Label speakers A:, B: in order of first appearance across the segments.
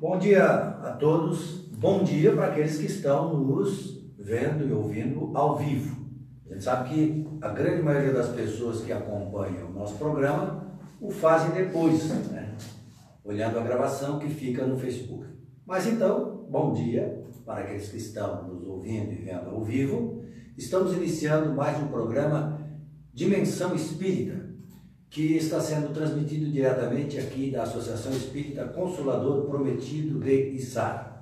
A: Bom dia a todos, bom dia para aqueles que estão nos vendo e ouvindo ao vivo. A gente sabe que a grande maioria das pessoas que acompanham o nosso programa o fazem depois, né? olhando a gravação que fica no Facebook. Mas então, bom dia para aqueles que estão nos ouvindo e vendo ao vivo. Estamos iniciando mais um programa Dimensão Espírita, que está sendo transmitido diretamente aqui da Associação Espírita Consolador Prometido de Içara.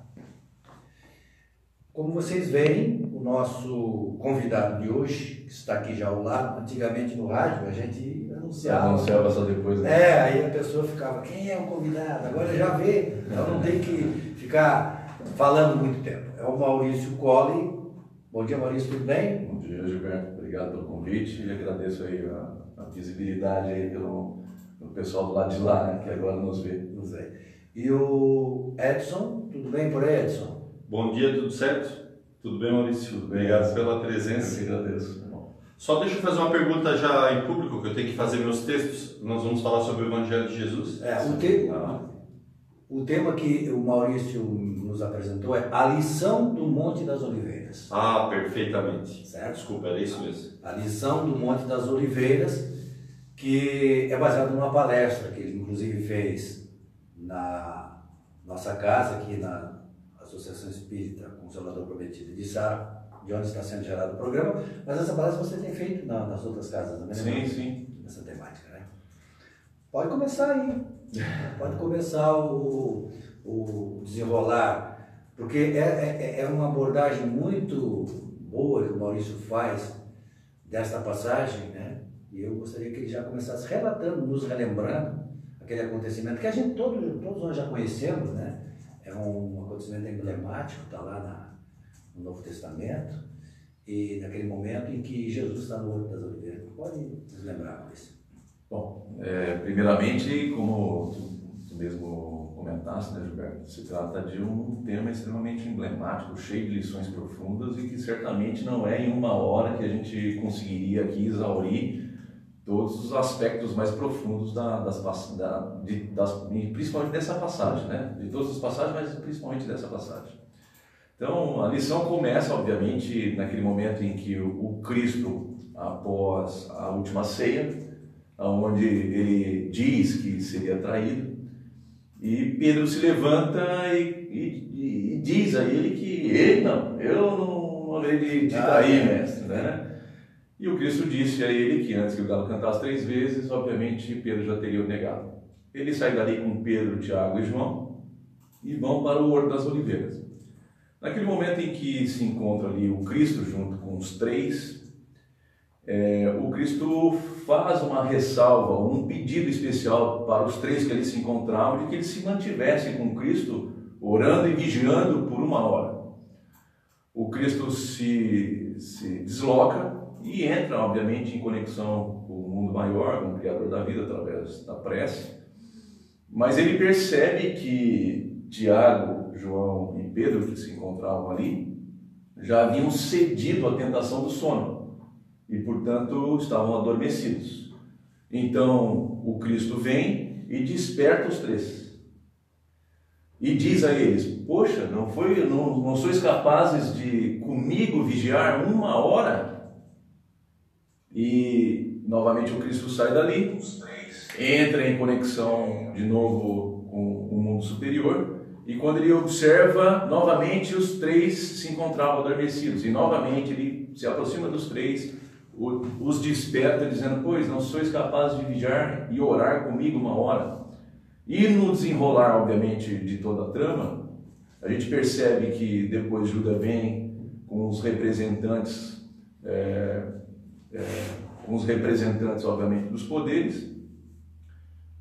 A: Como vocês veem, o nosso convidado de hoje, que está aqui já ao lado, antigamente no rádio, a gente anunciava.
B: Anunciava só depois, né?
A: É, aí a pessoa ficava, quem é o convidado? Agora já vê, então não tem que ficar falando muito tempo. É o Maurício Colli. Bom dia, Maurício, tudo bem?
B: Bom dia, Gilberto. Obrigado pelo convite e agradeço aí a, a visibilidade aí pelo, pelo pessoal do lado de lá, né, que agora nos vê.
A: Nos vê. E o Edson, tudo bem por aí, Edson?
C: Bom dia, tudo certo? Tudo bem, Maurício?
B: Tudo bem.
C: Obrigado pela presença.
B: Eu agradeço.
C: Só deixa eu fazer uma pergunta já em público, que eu tenho que fazer meus textos. Nós vamos falar sobre o Evangelho de Jesus.
A: É, o, te... o tema que o Maurício nos apresentou é a lição do Monte das Oliveiras.
C: Ah, perfeitamente.
A: Certo?
C: Desculpa, era isso mesmo.
A: A lição do Monte das Oliveiras, que é baseado numa palestra que ele inclusive fez na nossa casa, aqui na Associação Espírita Consolador Prometido de Sara, de onde está sendo gerado o programa, mas essa palestra você tem feito na, nas outras casas, não é?
C: Sim, sim.
A: Essa temática, né? Pode começar aí. Pode começar o, o desenrolar, porque é, é, é uma abordagem muito boa que o Maurício faz desta passagem, né? E eu gostaria que ele já começasse relatando, nos relembrando aquele acontecimento que a gente todos, todos nós já conhecemos, né? É um acontecimento emblemático, está lá na, no Novo Testamento, e naquele momento em que Jesus está no Horto das Oliveiras. Pode nos lembrar, Maurício?
B: Bom, é, primeiramente, como tu, tu mesmo comentaste, né, Gilberto, se trata de um tema extremamente emblemático, cheio de lições profundas e que certamente não é em uma hora que a gente conseguiria aqui exaurir todos os aspectos mais profundos da, das, da, de, das, principalmente dessa passagem, né? De todas as passagens, mas principalmente dessa passagem. Então, a lição começa, obviamente, naquele momento em que o, o Cristo, após a última ceia, onde ele diz que seria traído, e Pedro se levanta e, e, e diz a ele que ele não, eu não, haverei de, de
A: Ah,
B: trair,
A: é.
B: mestre, né? E o Cristo disse a ele que antes que o galo cantasse três vezes, obviamente Pedro já teria o negado. Ele sai dali com Pedro, Tiago e João e vão para o Horto das Oliveiras. Naquele momento em que se encontra ali o Cristo junto com os três, é, o Cristo faz uma ressalva, um pedido especial para os três que ali se encontravam, de que eles se mantivessem com Cristo, orando e vigiando por uma hora. O Cristo se, se desloca e entra, obviamente, em conexão com o mundo maior, com o Criador da vida, através da prece. Mas ele percebe que Tiago, João e Pedro, que se encontravam ali, já haviam cedido à tentação do sono e, portanto, estavam adormecidos. Então, o Cristo vem e desperta os três. E diz a eles: Poxa, não, foi, não, não sois capazes de comigo vigiar uma hora? E novamente o Cristo sai dali, entra em conexão de novo com o mundo superior. E quando ele observa, novamente os três se encontravam adormecidos. E novamente ele se aproxima dos três, os desperta, dizendo: Pois não sois capazes de vigiar e orar comigo uma hora? E no desenrolar, obviamente, de toda a trama, a gente percebe que depois Judas vem com os representantes, é, é, com os representantes, obviamente, dos poderes.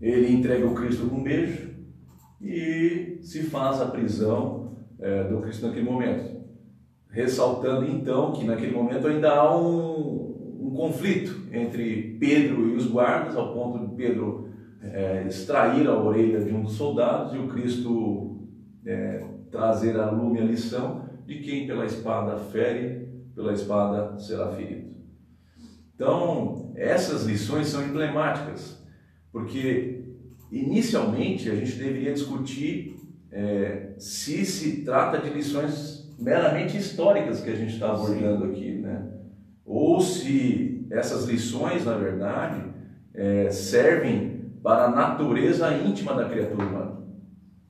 B: Ele entrega o Cristo com um beijo e se faz a prisão é, do Cristo naquele momento. Ressaltando então que naquele momento ainda há um, um conflito entre Pedro e os guardas, ao ponto de Pedro é, extrair a orelha de um dos soldados e o Cristo é, trazer à lume a lição de quem pela espada fere, pela espada será ferido. Então, essas lições são emblemáticas, porque inicialmente a gente deveria discutir é, se se trata de lições meramente históricas que a gente está abordando aqui? Ou se essas lições, na verdade, é, servem para a natureza íntima da criatura humana.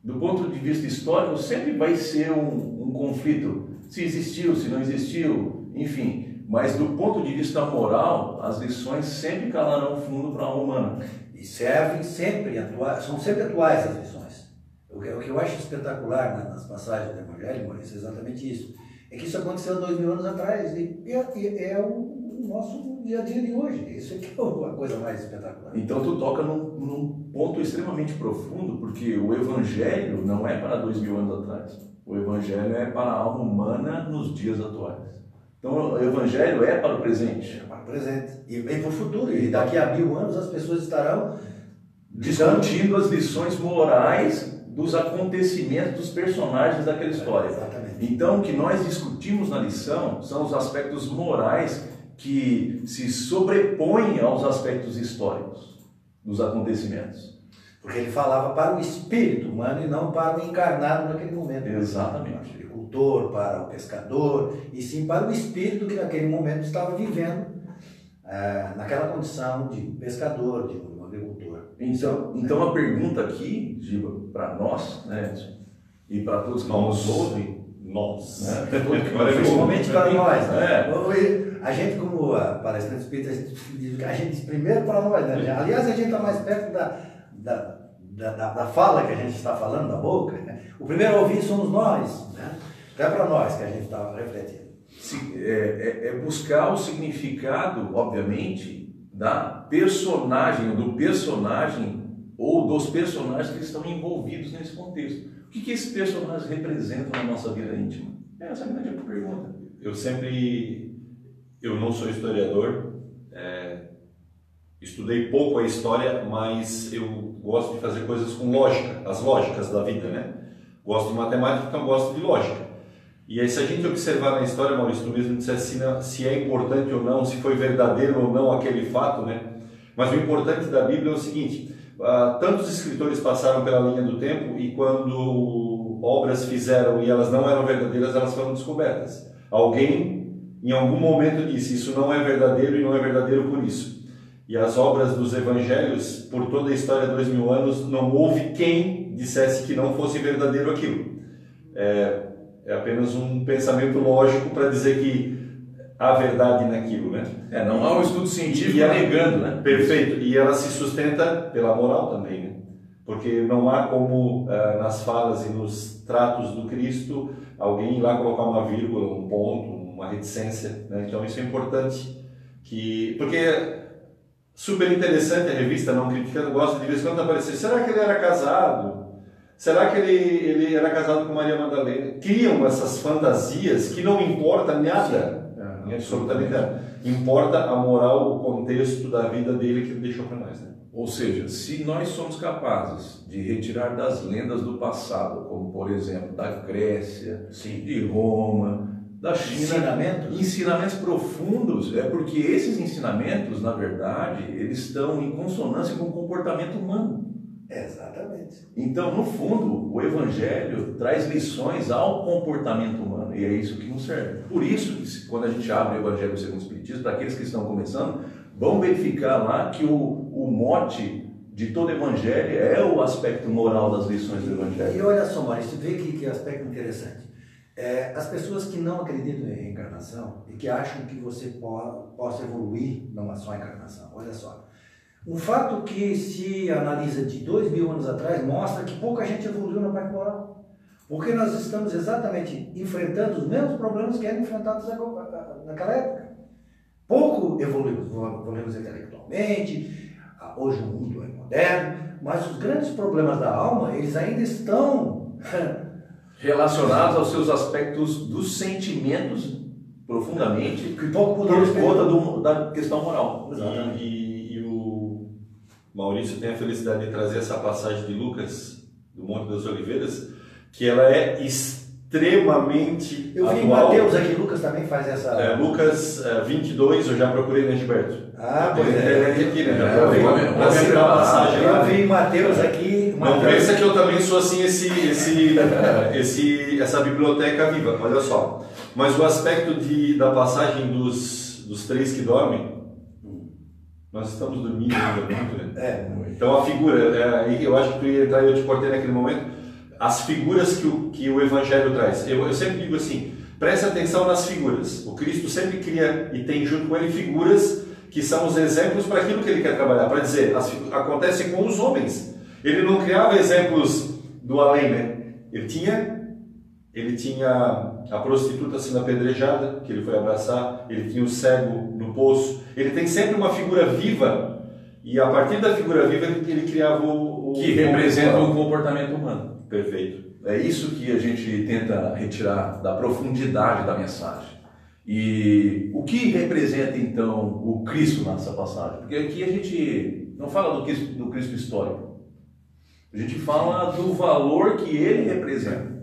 B: Do ponto de vista histórico, sempre vai ser um, um conflito, se existiu, se não existiu, enfim. Mas do ponto de vista moral, as lições sempre calarão fundo para a humana.
A: E servem sempre, são sempre atuais as lições. O que, o que eu acho espetacular né, nas passagens do Evangelho, Maurício, é exatamente isso. É que isso aconteceu dois mil anos atrás e, e é, é o, o, nosso dia a dia de hoje. Isso é que é a coisa mais espetacular.
B: Então tu toca num, num ponto extremamente profundo, porque o Evangelho não é para dois mil anos atrás. O Evangelho é para a alma humana nos dias atuais. Então o Evangelho é para o presente.
A: É para o presente. E vem para o futuro. E daqui a mil anos as pessoas estarão
B: discutindo as lições morais dos acontecimentos dos personagens daquela história. Então, o que nós discutimos na lição são os aspectos morais que se sobrepõem aos aspectos históricos dos acontecimentos.
A: Porque ele falava para o espírito humano e não para o encarnado naquele momento.
B: Exatamente
A: agricultor, para o pescador, e sim para o espírito que naquele momento estava vivendo é, naquela condição de pescador, de um agricultor.
B: Então, então a pergunta aqui, para nós, né, e para todos que nos ouvem,
C: nós, né?
A: principalmente para nós, né? É. A gente, como a palestrante espírita, a gente diz que a gente primeiro para nós, né? Aliás, a gente está mais perto da, da, da, da, fala que a gente está falando, da boca. Né? O primeiro a ouvir somos nós, né? É para nós que a gente estava refletindo.
B: É, é, é, buscar o significado, obviamente, da personagem, do personagem ou dos personagens que estão envolvidos nesse contexto. O que, que esses personagens representam na nossa vida íntima? É essa é a grande pergunta.
C: Eu sempre, eu não sou historiador, é, estudei pouco a história, mas eu gosto de fazer coisas com lógica, as lógicas da vida, né? Gosto de matemática, então gosto de lógica. E aí, se a gente observar na história, Maurício, tu mesmo dissesse se, se é importante ou não, se foi verdadeiro ou não aquele fato, né? Mas o importante da Bíblia é o seguinte: uh, tantos escritores passaram pela linha do tempo e quando obras fizeram e elas não eram verdadeiras, elas foram descobertas. Alguém, em algum momento, disse: Isso não é verdadeiro e não é verdadeiro por isso. E as obras dos evangelhos, por toda a história de dois mil anos, não houve quem dissesse que não fosse verdadeiro aquilo. É, é apenas um pensamento lógico para dizer que há verdade naquilo, né?
B: É, não há um estudo científico ela, negando, né?
C: Perfeito. E ela se sustenta pela moral também, né? Porque não há como uh, nas falas e nos tratos do Cristo alguém ir lá colocar uma vírgula, um ponto, uma reticência, né? Então isso é importante que porque super interessante a revista não criticando gosta de vez em quando aparecer. Será que ele era casado? Será que ele, ele era casado com Maria Madalena? Criam essas fantasias que não importa nada, é, absolutamente nada. Importa a moral, o contexto da vida dele que ele deixou para nós. Né?
B: Ou seja, se nós somos capazes de retirar das lendas do passado, como por exemplo da Grécia, Sim. de Roma, da China,
A: ensinamentos.
B: ensinamentos profundos, é porque esses ensinamentos, na verdade, eles estão em consonância com o comportamento humano.
A: Exatamente.
B: Então, no fundo, o Evangelho traz lições ao comportamento humano e é isso que nos serve. Por isso, que, quando a gente abre o Evangelho segundo o Espiritismo, para aqueles que estão começando, vão verificar lá que o, o mote de todo Evangelho é o aspecto moral das lições do Evangelho.
A: E olha só, Maurício, vê que, que aspecto interessante. É, as pessoas que não acreditam em reencarnação e que acham que você po possa evoluir numa só encarnação, olha só. Um fato que se analisa de dois mil anos atrás mostra que pouca gente evoluiu na parte moral. Porque nós estamos exatamente enfrentando os mesmos problemas que eram enfrentados naquela época. Pouco evoluímos, evoluímos intelectualmente, hoje o mundo é moderno, mas os grandes problemas da alma, eles ainda estão
B: relacionados aos seus aspectos dos sentimentos profundamente
A: que pouco
B: por conta da questão moral.
C: Exatamente. E, Maurício tem a felicidade de trazer essa passagem de Lucas, do Monte das Oliveiras, que ela é extremamente
A: Eu vi em
C: atual.
A: Mateus aqui, Lucas também faz essa.
C: É, Lucas é, 22, eu já procurei no Gilberto.
A: Ah, pois
C: na
A: é.
C: internet aqui, né? Já
B: É,
C: procurei. a
B: lembrar.
C: passagem.
A: Eu vi Mateus aqui.
C: Não
A: Mateus.
C: pensa que eu também sou assim, esse, esse, esse, essa biblioteca viva, olha só. Mas o aspecto de, da passagem dos, dos três que dormem, nós estamos dormindo ainda muito, né?
A: É, muito.
C: Então a figura, é, eu acho que tu ia entrar e eu te cortei naquele momento, as figuras que o, que o Evangelho traz. Eu, eu sempre digo assim, preste atenção nas figuras. O Cristo sempre cria e tem junto com ele figuras que são os exemplos para aquilo que ele quer trabalhar. Para dizer, as, acontece com os homens. Ele não criava exemplos do além, né? Ele tinha ele tinha a prostituta sendo apedrejada, que ele foi abraçar, ele tinha o cego no poço. Ele tem sempre uma figura viva, e a partir da figura viva ele, ele criava o. o
B: Que representa o comportamento humano.
C: Perfeito.
B: É isso que a gente tenta retirar da profundidade da mensagem. E o que representa então o Cristo nessa passagem? Porque aqui a gente não fala do Cristo, do Cristo histórico. A gente fala do valor que ele representa,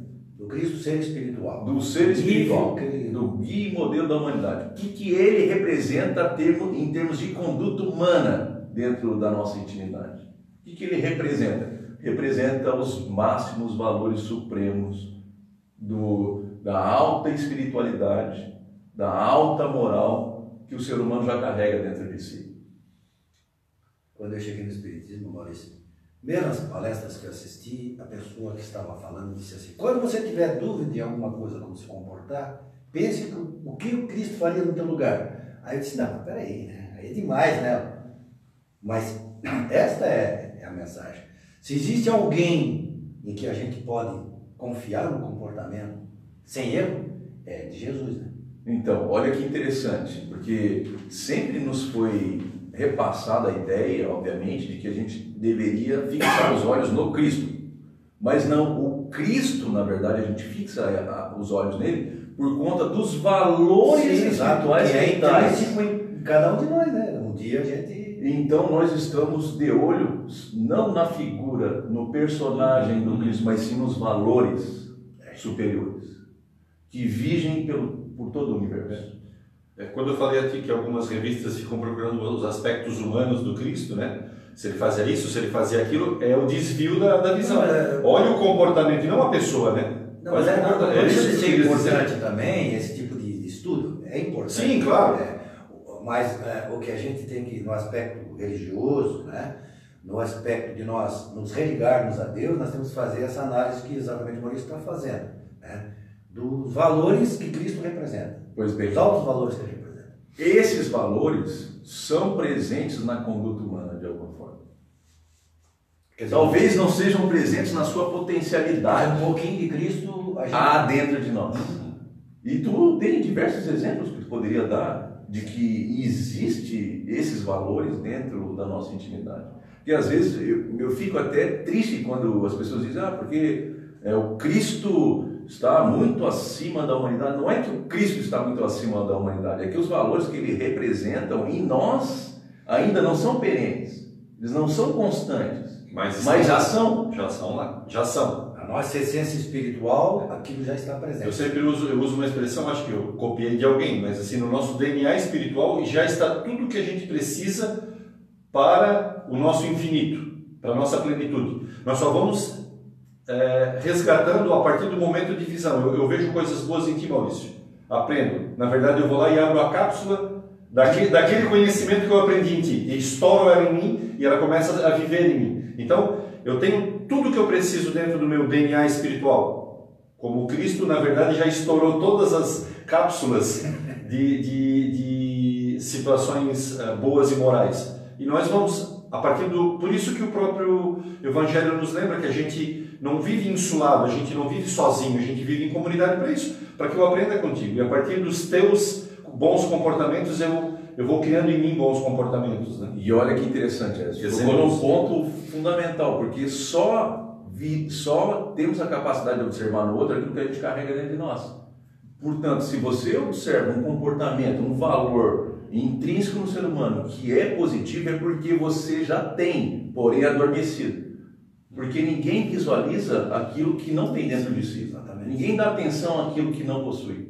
A: Do Cristo ser espiritual.
B: do ser espiritual,
A: Guia,
B: do guia e modelo da humanidade. O que, que ele representa em termos de conduta humana dentro da nossa intimidade? O que, que ele representa? Representa os máximos valores supremos do, da alta espiritualidade, da alta moral que o ser humano já carrega dentro de si.
A: Quando eu cheguei no Espiritismo, Maurício, nas palestras que eu assisti, a pessoa que estava falando disse assim: quando você tiver dúvida de alguma coisa, como se comportar, pense no- o que o Cristo faria no teu lugar. Aí eu disse: não, peraí, né? aí é demais, né? Mas esta é, é a mensagem. Se existe alguém em que a gente pode confiar no comportamento sem erro, é de Jesus, né?
B: Então, olha que interessante, porque sempre nos foi repassada a ideia, obviamente, de que a gente deveria fixar os olhos no Cristo. Mas não, o Cristo, na verdade, a gente fixa a- a- os olhos nele por conta dos valores
A: Sim,
B: espirituais
A: que é intrínseco em cada um de nós, né? Um dia a gente
B: Então nós estamos de olho não na figura, no personagem do Cristo, mas sim nos valores superiores que vigem pelo, por todo o universo.
C: É, quando eu falei aqui que algumas revistas ficam procurando os aspectos humanos do Cristo, né? Se ele fazia isso, se ele fazia aquilo, é o desvio da, da visão.
A: Não, é-
C: Olha o comportamento, e não a pessoa, né?
A: Não, mas é, não
C: É isso dizer.
A: importante também esse tipo de de estudo. É importante.
C: Sim, claro.
A: É, mas é, o que a gente tem que, no aspecto religioso, né, no aspecto de nós nos religarmos a Deus, nós temos que fazer essa análise que exatamente o Maurício está fazendo. Né, dos valores que Cristo representa.
B: Pois bem,
A: Os altos valores que ele representa.
B: esses valores são presentes na conduta humana de alguma forma.
A: Dizer,
B: Talvez não sejam presentes na sua potencialidade
A: um pouquinho de Cristo a gente.
B: há dentro de nós. E tu tem diversos exemplos que tu poderia dar de que existe esses valores dentro da nossa intimidade. Porque às vezes eu, eu fico até triste quando as pessoas dizem, ah, porque é, o Cristo está muito acima da humanidade. Não é que o Cristo está muito acima da humanidade, é que os valores que ele representam em nós ainda não são perenes, eles não são constantes,
C: Mas,
B: mas já são.
C: já são lá. Já são.
A: A nossa essência espiritual, aquilo já está presente.
C: Eu sempre uso, eu uso uma expressão, acho que eu copiei de alguém, mas assim, no nosso DNA espiritual já está tudo o que a gente precisa para o nosso infinito, para a nossa plenitude. Nós só vamos é, resgatando a partir do momento de visão. Eu, eu vejo coisas boas em ti, Maurício. Aprendo. Na verdade, eu vou lá e abro a cápsula daquele, daquele conhecimento que eu aprendi em ti. E estouro ela em mim e ela começa a viver em mim. Então, eu tenho tudo que eu preciso dentro do meu DNA espiritual. Como Cristo, na verdade, já estourou todas as cápsulas de, de, de situações eh, boas e morais. E nós vamos, a partir do. Por isso que o próprio Evangelho nos lembra que a gente não vive insulado, a gente não vive sozinho, a gente vive em comunidade para isso, para que eu aprenda contigo. E a partir dos teus bons comportamentos, eu, eu vou criando em mim bons comportamentos. Né?
B: E olha que interessante.
C: Exemplos.
B: Tocou num ponto fundamental, porque só, vi, só temos a capacidade de observar no outro aquilo que a gente carrega dentro de nós. Portanto, se você observa um comportamento, um valor intrínseco no ser humano que é positivo, é porque você já tem, porém adormecido. Porque ninguém visualiza aquilo que não tem dentro de si.
A: Exatamente.
B: Ninguém dá atenção àquilo que não possui.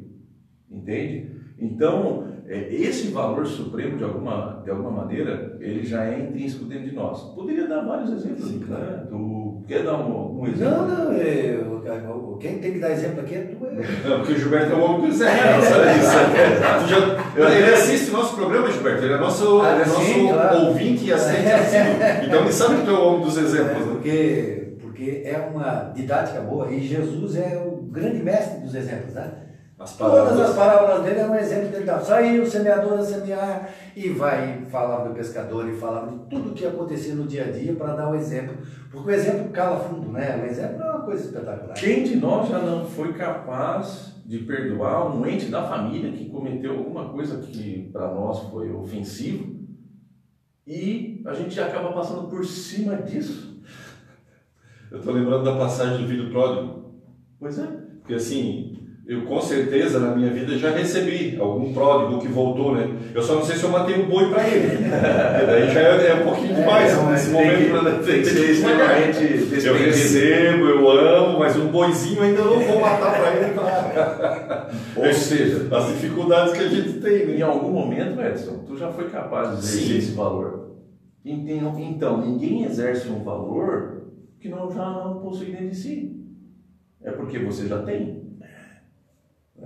B: Entende? Então, é, esse valor supremo, de alguma, de alguma maneira, ele já é intrínseco dentro de nós. Poderia dar vários exemplos.
A: Sim,
B: né? Tu quer dar um, um exemplo?
A: Não, não, eu, quem tem que dar exemplo aqui é tu. É.
C: Não, porque o Gilberto é o homem do Zé, sabe isso? Tu já, ele assiste o nosso programa, Gilberto, ele é nosso,
A: Ah,
C: nosso
A: sim, claro.
C: ouvinte e assistente assíduo. Então ele sabe que tu é o homem dos
A: É,
C: exemplos. né?
A: porque, porque é uma didática boa e Jesus é o grande mestre dos exemplos, né?
C: As
A: Todas as
C: palavras.
A: parábolas dele é um exemplo dele. dá. Saiu o semeador a semear e vai falar do pescador e falar de tudo que acontecia no dia a dia para dar o exemplo. Porque o exemplo cala fundo, né? O exemplo é uma coisa espetacular.
B: Quem de nós já não foi capaz de perdoar um ente da família que cometeu alguma coisa que para nós foi ofensivo e a gente acaba passando por cima disso?
C: Eu estou lembrando da passagem do filho pródigo.
B: Pois é.
C: Porque assim, eu com certeza na minha vida já recebi algum pródigo que voltou, né? Eu só não sei se eu matei um boi para ele. Daí já é, é um pouquinho demais
A: É,
C: nesse
B: Tem que,
C: momento. né?
B: tem que ser extremamente
C: Eu recebo, eu amo, mas um boizinho ainda não vou matar para ele.
B: Ou seja,
C: As dificuldades que a gente tem,
B: em
C: né?
B: algum momento, Edson, tu já foi capaz de exercer esse valor. Então, então, ninguém exerce um valor que não, já não possui dentro de si. É porque você já tem.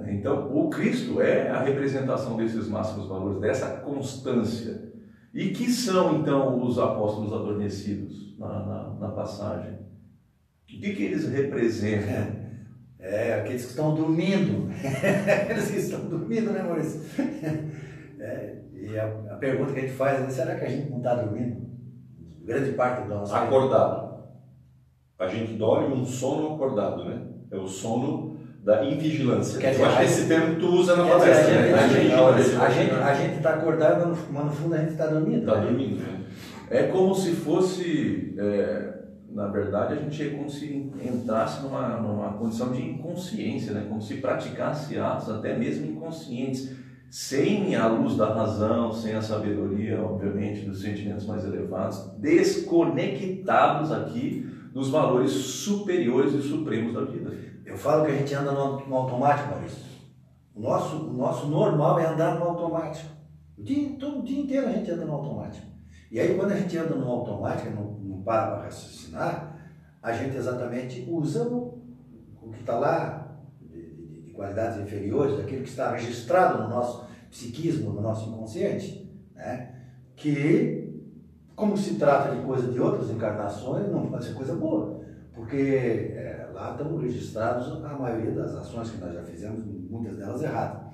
B: Então, o Cristo é a representação desses máximos valores, dessa constância. E que são, então, os apóstolos adormecidos na, na, na passagem? O que, que eles representam?
A: É, aqueles que estão dormindo. aqueles que estão dormindo, né, Maurício? É, e a, a pergunta que a gente faz é: será que a gente não está dormindo? Grande parte da nossa vida.
C: Acordado. A gente dorme um sono acordado, né? É o sono da invigilância.
A: Quer
C: Eu
A: dizer,
C: acho
A: a
C: que esse termo tu usa na
A: dizer,
C: palestra,
A: a
C: né?
A: gente-
C: Invigilância.
A: A gente a gente está acordado, mas no, fundo a gente está dormindo.
C: Tá
A: né?
C: dormindo, né?
B: É como se fosse, é, na verdade, a gente é como se entrasse numa, numa condição de inconsciência, né? como se praticasse atos até mesmo inconscientes, sem a luz da razão, sem a sabedoria, obviamente, dos sentimentos mais elevados, desconectados aqui dos valores superiores e supremos da vida.
A: Eu falo que a gente anda no, no automático, Maurício. O nosso, o nosso normal é andar no automático. O dia, todo o dia inteiro a gente anda no automático. E aí, quando a gente anda no automático, não, não para para raciocinar, a gente exatamente usa o, o que está lá, de, de- de qualidades inferiores, daquilo que está registrado no nosso psiquismo, no nosso inconsciente, né? que, como se trata de coisa de outras encarnações, não pode ser coisa boa. Porque é, lá estão registrados a maioria das ações que nós já fizemos, muitas delas erradas.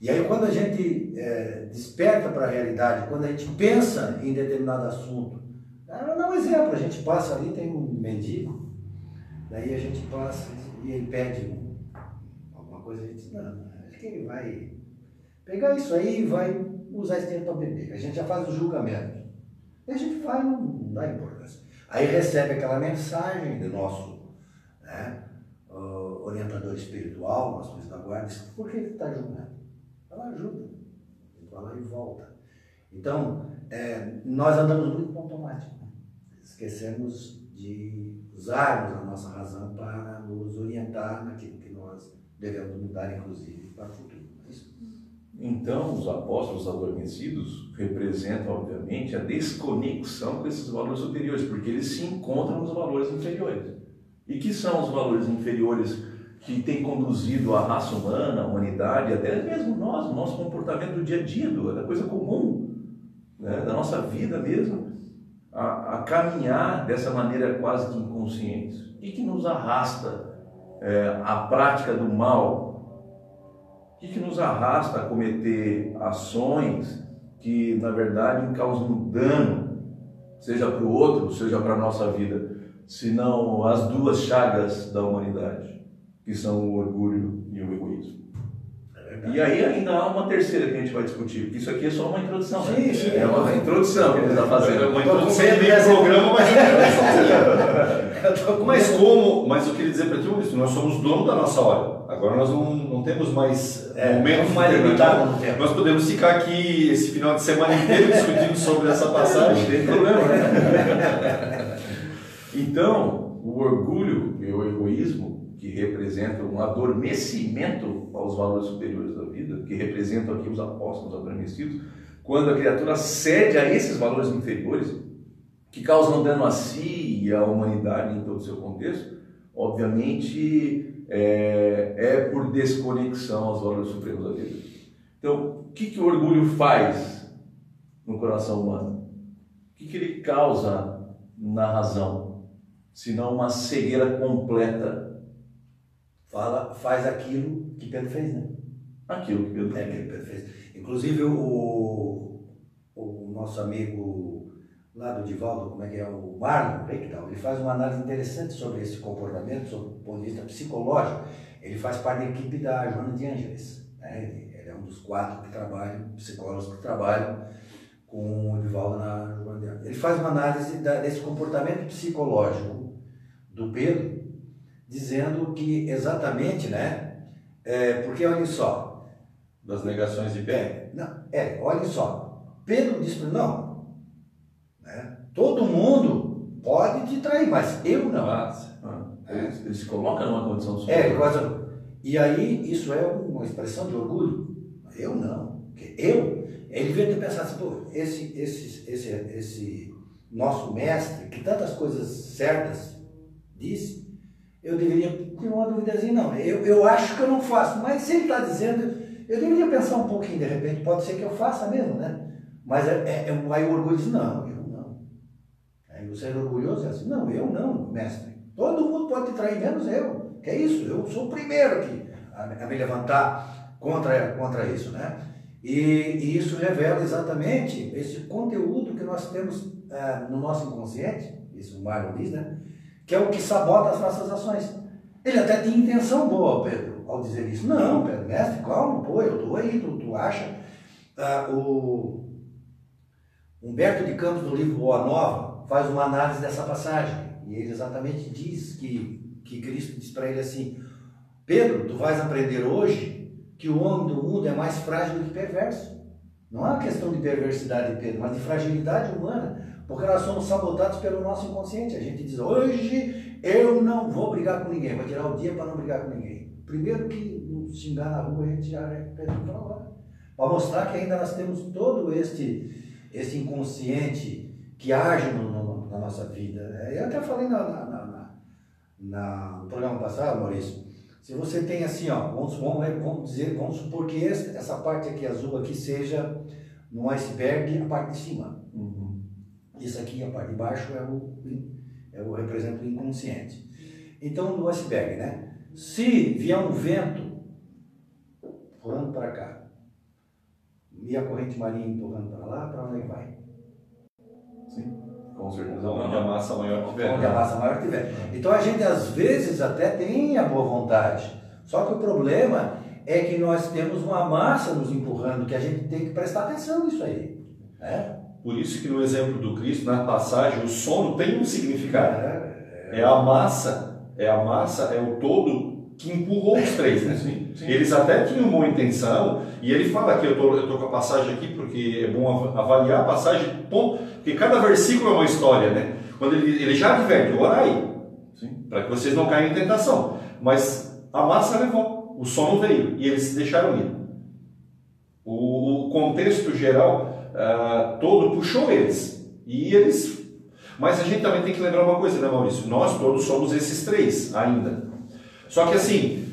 A: E aí quando a gente é, desperta para a realidade, quando a gente pensa em determinado assunto, ah, vou dar um exemplo, a gente passa ali, tem um mendigo, daí a gente passa e ele pede um- alguma coisa, a gente diz, não, acho que ele vai pegar isso aí e vai usar esse dinheiro para beber. A gente já faz o julgamento. E a gente vai, não dá importância. Aí recebe aquela mensagem do nosso né, ah, orientador espiritual, nosso anjo da guarda, diz, por que ele está julgando? Ela ajuda. Ele vai lá e volta. Então, é, nós andamos muito no automático. né? Esquecemos de usarmos a nossa razão para nos orientar naquilo que nós devemos mudar, inclusive, para o futuro.
B: Então, os apóstolos adormecidos representam, obviamente, a desconexão com esses valores superiores, porque eles se encontram nos valores inferiores. E que são os valores inferiores que têm conduzido a raça humana, a humanidade, até mesmo nós, o nosso comportamento do dia a dia, da coisa comum, né, da nossa vida mesmo, a, a caminhar dessa maneira quase que inconsciente. Que, que nos arrasta é, à prática do mal, o que, que nos arrasta a cometer ações que, na verdade, causam dano, seja para o outro, seja para a nossa vida, senão as duas chagas da humanidade, que são o orgulho e o egoísmo. E aí ainda há uma terceira que a gente vai discutir, porque isso aqui é só uma introdução, né?
A: Sim, sim.
B: É uma introdução que ele está fazendo.
C: É uma introdução
A: dessa-
C: programa, mas é Mas
A: medo.
C: como, mas eu queria dizer para ti, nós somos dono da nossa hora. Agora nós não, não temos mais
A: É,
C: momentos
A: não mais limitado no tempo.
C: Nós podemos ficar aqui esse final de semana inteiro discutindo sobre essa passagem.
B: Não tem problema, né? Então, o orgulho e o egoísmo, que representam um adormecimento aos valores superiores da vida, que representam aqui os apóstolos adormecidos, quando a criatura cede a esses valores inferiores, que causam dano a si e à humanidade em todo o seu contexto, obviamente é, é por desconexão aos valores supremos da vida. Então, o que, que o orgulho faz no coração humano? O que, que ele causa na razão? Senão uma cegueira completa.
A: Fala, faz aquilo que Pedro fez, né?
B: Aquilo que Pedro
A: É, que Pedro fez. Inclusive o, o nosso amigo lá do Divaldo, como é que é? O Marlon Reictal, ele faz uma análise interessante sobre esse comportamento, sob o ponto de vista psicológico. Ele faz parte da equipe da Joana de Ângeles. Né? Ele, é um dos quatro que trabalham, psicólogos que trabalham com o Divaldo na Joana de Ângeles. Ele faz uma análise da, desse comportamento psicológico do Pedro, dizendo que exatamente, né? É, porque olha só,
C: Das negações de Pedro.
A: é, não, é, olha só. Pedro disse não. Mundo pode te trair, mas eu não.
C: Mas,
B: Ah, ele, ele se coloca numa condição
A: É,
B: superior.
A: quase. E aí, isso é uma expressão de orgulho. Eu não. Eu, ele devia ter pensado assim, pô, esse, esse, esse, esse nosso mestre, que tantas coisas certas disse, eu deveria ter uma duvidazinha, não. Eu, eu acho que eu não faço, mas se ele está dizendo, eu deveria pensar um pouquinho, de repente, pode ser que eu faça mesmo, né? Mas é, é, é- aí o orgulho diz, não, eu não. Aí você é orgulhoso é assim, não, eu não, mestre. Todo mundo pode te trair, menos eu. Que é isso, eu sou o primeiro aqui a, me levantar contra, contra isso, né? E, e isso revela exatamente esse conteúdo que nós temos ah, no nosso inconsciente, isso o Marlon diz, né? Que é o que sabota as nossas ações. Ele até tinha intenção boa, Pedro, ao dizer isso. Não, Pedro, mestre, calma, pô, eu tô aí, tu, tu acha. Ah, o Humberto de Campos, do livro Boa Nova, faz uma análise dessa passagem. E ele exatamente diz que, que Cristo diz para ele assim: Pedro, tu vais aprender hoje que o homem do mundo é mais frágil do que perverso. Não é uma questão de perversidade, Pedro, mas de fragilidade humana, porque nós somos sabotados pelo nosso inconsciente. A gente diz: hoje eu não vou brigar com ninguém, vou tirar o dia para não brigar com ninguém. Primeiro que xingar na rua, a gente já é Pedro para lá. Para mostrar que ainda nós temos todo este, este inconsciente que age no, no- na nossa vida. Eu até falei na, na- na- na- no programa passado, Maurício, se você tem assim, ó, vamos, vamos, vamos dizer, vamos supor que esse- essa parte aqui azul aqui seja no iceberg a parte de cima.
B: Uhum.
A: Isso aqui, a parte de baixo, é o, é o representa o inconsciente. Então, no iceberg, né? Se vier um vento empurrando para cá e a corrente marinha empurrando para lá, para onde vai?
B: Sim, com certeza.
C: Onde a massa maior tiver.
A: Onde a massa maior tiver. Então a gente às vezes até tem a boa vontade. Só que o problema é que nós temos uma massa nos empurrando, que a gente tem que prestar atenção nisso aí. Né?
C: Por isso que no exemplo do Cristo, na passagem, o sono tem um significado.
A: É,
C: É a massa, é a massa, é o todo que empurrou os três, né?
B: Sim, sim.
C: Eles até tinham boa intenção, e ele fala aqui, eu tô, eu tô com a passagem aqui porque é bom av- avaliar a passagem, ponto, porque cada versículo é uma história, né? Quando ele, ele já adverte, orai, para que vocês não caiam em tentação. Mas a massa levou, o sono veio, e eles se deixaram ir. O, o contexto geral ah, todo puxou eles, e eles... Mas a gente também tem que lembrar uma coisa, né, Maurício? Nós todos somos esses três ainda. Só que assim,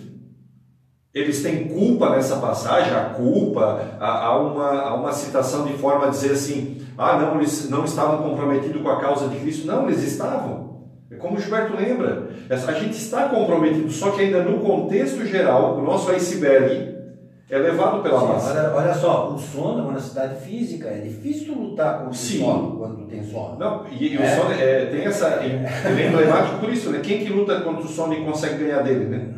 C: eles têm culpa nessa passagem, a culpa, há, uma, há uma citação de forma a dizer assim, ah não, eles não estavam comprometidos com a causa de Cristo. Não, eles estavam. É como o Gilberto lembra, a gente está comprometido, só que ainda no contexto geral, o nosso iceberg é levado pela
A: Sim,
C: massa.
A: olha, olha só, o sono é uma necessidade física, é difícil lutar contra
C: Sim.
A: o sono quando tem sono.
C: Não, e, e o
A: É.
C: sono é, tem essa. Ele é emblemático por isso, né? Quem que luta contra o sono e consegue ganhar dele, né?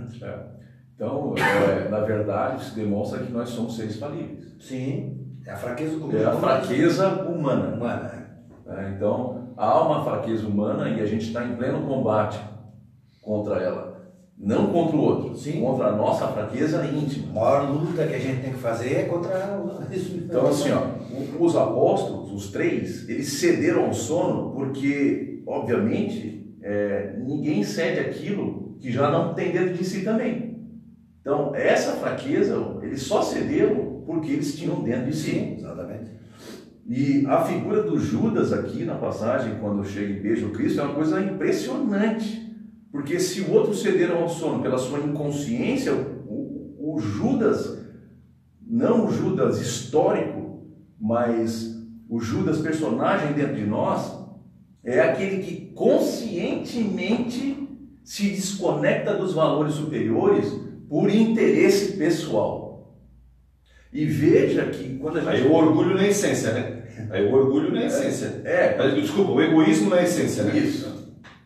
B: Então, é, na verdade, isso demonstra que nós somos seres falíveis.
A: Sim, é a fraqueza do
B: É a fraqueza humana.
A: humana.
B: né? Então, há uma fraqueza humana e a gente está em pleno combate contra ela. Não contra o outro,
A: Sim.
B: contra a nossa fraqueza
A: A
B: íntima.
A: maior luta que a gente tem que fazer é contra isso.
B: Então, assim, ó, os apóstolos, os três, eles cederam ao sono porque, obviamente, é, ninguém cede aquilo que já não tem dentro de si também. Então, essa fraqueza, eles só cederam porque eles tinham dentro de si.
A: Sim, exatamente.
B: E a figura do Judas aqui na passagem, quando chega e beija o Cristo, é uma coisa impressionante. Porque se o outro cederam ao sono pela sua inconsciência, o, o Judas, não o Judas histórico, mas o Judas personagem dentro de nós, é aquele que conscientemente se desconecta dos valores superiores por interesse pessoal. E veja que quando a gente.
C: Aí o orgulho na essência, né? Aí o orgulho na essência.
B: É.
C: Mas, Desculpa, o egoísmo na essência, né?
B: Isso.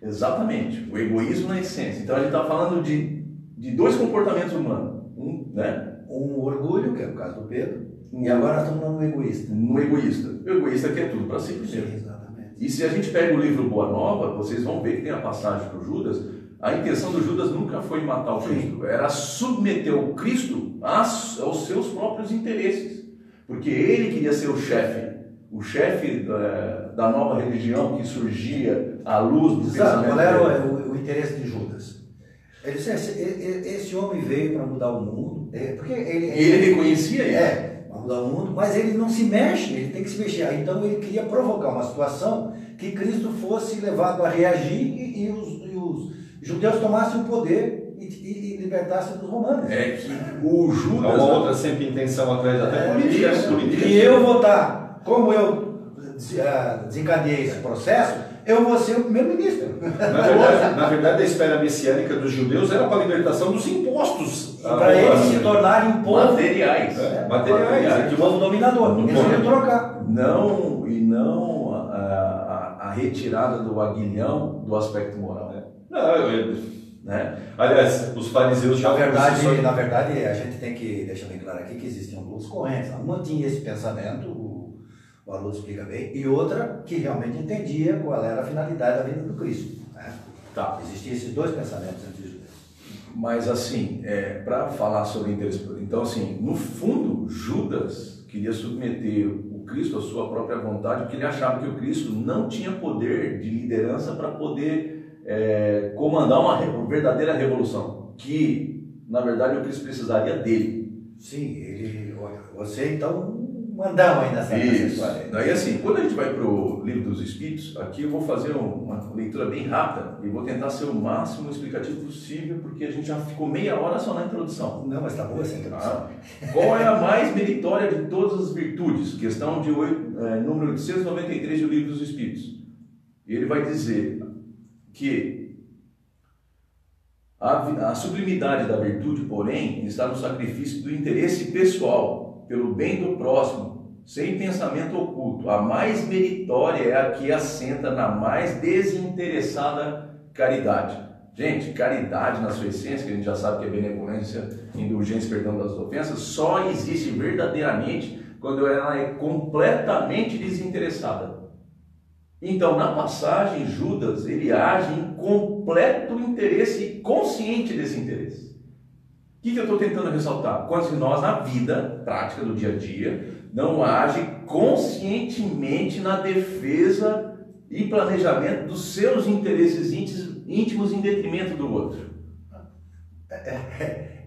B: Exatamente. O egoísmo na essência. Então a gente está falando de, de dois comportamentos humanos. Um, né?
A: Um orgulho, que é o caso do Pedro, e agora nós estamos no egoísta.
B: No egoísta. O egoísta quer tudo para si
A: Sim,
B: primeiro.
A: exatamente.
B: E se a gente pega o livro Boa Nova, vocês vão ver que tem a passagem do Judas. A intenção do Judas nunca foi matar o Cristo, era submeter o Cristo aos seus próprios interesses. Porque ele queria ser o chefe, o chefe da, da nova religião que surgia à luz do
A: Exato,
B: pensamento
A: qual era o, o interesse de Judas? Ele disse, esse, esse- homem veio para mudar o mundo, é, porque ele,
B: E ele reconhecia isso.
A: é, para mudar o mundo, mas ele não se mexe, ele tem que se mexer. Então ele queria provocar uma situação que Cristo fosse levado a reagir e, e os, e os judeus tomassem o poder e, e- e libertassem dos romanos.
B: É que o Judas.
C: uma outra sempre intenção atrás até
A: É,
C: política, né? Política.
A: E eu vou estar, como eu desencadeei esse processo, eu vou ser o primeiro-ministro.
C: Na verdade, na verdade, a espera messiânica dos judeus era para a libertação dos impostos.
A: E para eles se
C: Ah,
A: tornarem um povo,
B: materiais.
C: É, materiais.
A: um povo dominador. Eles iam trocar.
B: Não, e não a, a- a retirada do aguilhão do aspecto moral.
C: Não, eu-
B: Né?
C: aliás, os fariseus já
A: Na verdade,
C: só-
A: na verdade, a gente tem que deixar bem claro aqui que existiam duas correntes. Uma tinha esse pensamento, o, o Haroldo explica bem, e outra que realmente entendia qual era a finalidade da vinda do Cristo. Né?
B: Tá.
A: Existiam esses dois pensamentos entre os judeus.
B: Mas assim, é, para falar sobre interesse. Então, assim, no fundo, Judas queria submeter o Cristo à sua própria vontade, porque ele achava que o Cristo não tinha poder de liderança para poder é, comandar uma re- verdadeira revolução. Que, na verdade, o Cristo precisaria dele.
A: Sim, ele, você então mandava aí nessa,
B: Isso. Daí assim, quando a gente vai para o livro dos Espíritos, aqui eu vou fazer um- uma leitura bem rápida e vou tentar ser o máximo explicativo possível, porque a gente já ficou meia hora só na introdução.
A: Não, mas tá boa essa introdução.
B: Ah, Qual é a mais meritória de todas as virtudes? Questão de oito- é, número 893 do livro dos Espíritos. E ele vai dizer que a sublimidade da virtude, porém, está no sacrifício do interesse pessoal, pelo bem do próximo, sem pensamento oculto. A mais meritória é a que assenta na mais desinteressada caridade. Gente, caridade na sua essência, que a gente já sabe que é benevolência, indulgência, perdão das ofensas, só existe verdadeiramente quando ela é completamente desinteressada. Então, na passagem, Judas, ele age em completo interesse e consciente desse interesse. O que, que eu estou tentando ressaltar? Quando nós, na vida prática do dia a dia, não age conscientemente na defesa e planejamento dos seus interesses íntimos, em detrimento do outro.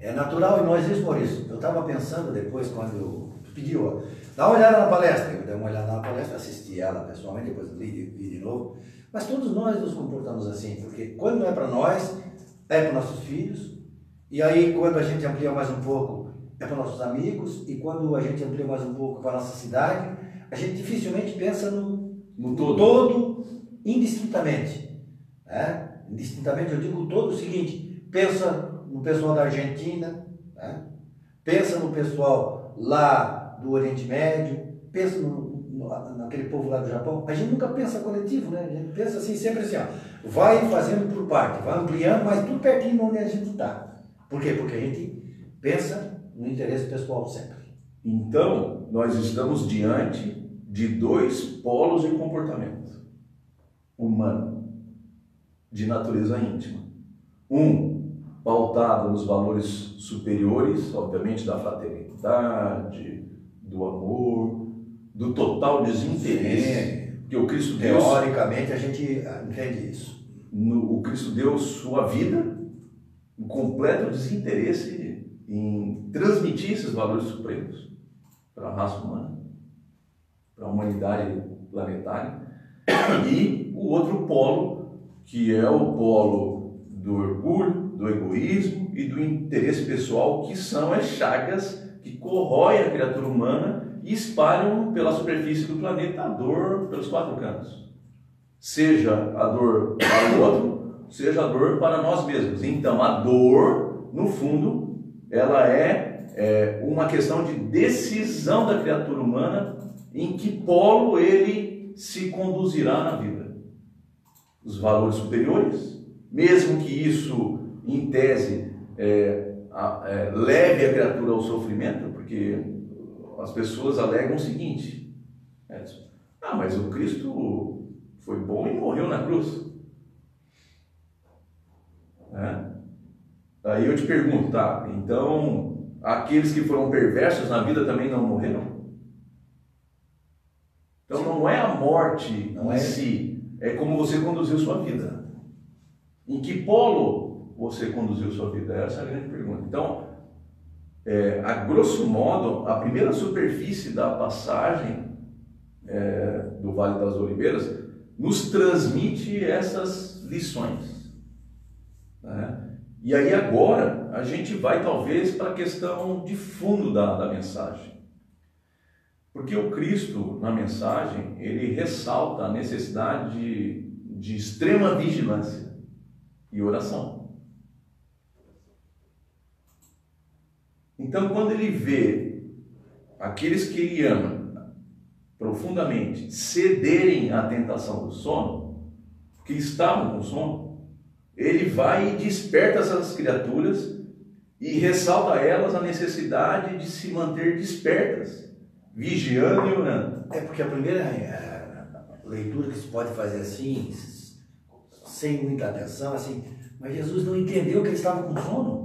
A: É natural em nós isso, Maurício. Eu estava pensando depois, quando eu pedi, ó, dá uma olhada na palestra. Eu dei uma olhada na palestra, assisti ela pessoalmente, depois li, vi de novo. Mas todos nós nos comportamos assim, porque quando não é para nós, é para nossos filhos. E aí, quando a gente amplia mais um pouco, é para nossos amigos. E quando a gente amplia mais um pouco para nossa cidade, a gente dificilmente pensa no,
B: No todo.
A: todo, indistintamente. Né? Indistintamente, eu digo todo o seguinte: pensa no pessoal da Argentina, né? pensa no pessoal lá do Oriente Médio, pensa no, no- naquele povo lá do Japão. A gente nunca pensa coletivo, né? A gente pensa assim, sempre assim: ó, vai fazendo por parte, vai ampliando, mas tudo pertinho de onde a gente está. Por quê? Porque a gente pensa no interesse pessoal sempre.
B: Então, nós estamos diante de dois polos de comportamento humano, de natureza íntima. Um, pautado nos valores superiores, obviamente, da fraternidade, do amor, do total desinteresse.
A: Sim.
B: Porque o Cristo Deus
A: Teoricamente, a gente ah, entende isso.
B: no, o Cristo deu sua vida, um completo desinteresse em transmitir esses valores supremos para a raça humana, para a humanidade planetária. E o outro polo, que é o polo do orgulho, do egoísmo e do interesse pessoal, que são as chagas que corroem a criatura humana e espalham pela superfície do planeta a dor pelos quatro cantos. Seja a dor para o outro, seja a dor para nós mesmos. Então, a dor, no fundo, ela é, é uma questão de decisão da criatura humana em que polo ele se conduzirá na vida. Os valores superiores, mesmo que isso em tese, é, a, é, leve a criatura ao sofrimento, porque as pessoas alegam o seguinte: Edson, ah, mas o Cristo foi bom e morreu na cruz. É? Aí eu te pergunto, tá? Então, aqueles que foram perversos na vida também não morreram? Então não é a morte não em é. si, é como você conduziu sua vida. Em que polo você conduziu sua vida? Essa é a grande pergunta. Então, é, a grosso modo, a primeira superfície da passagem é, do Vale das Oliveiras nos transmite essas lições. Né? E aí agora a gente vai talvez para a questão de fundo da, da mensagem. Porque o Cristo, na mensagem, ele ressalta a necessidade de, de extrema vigilância e oração. Então, quando ele vê aqueles que ele ama profundamente cederem à tentação do sono, que estavam com sono, ele vai e desperta essas criaturas e ressalta a elas a necessidade de se manter despertas, vigiando e orando.
A: É porque a primeira é, leitura que se pode fazer assim, sem muita atenção, assim, mas Jesus não entendeu que ele estava com sono.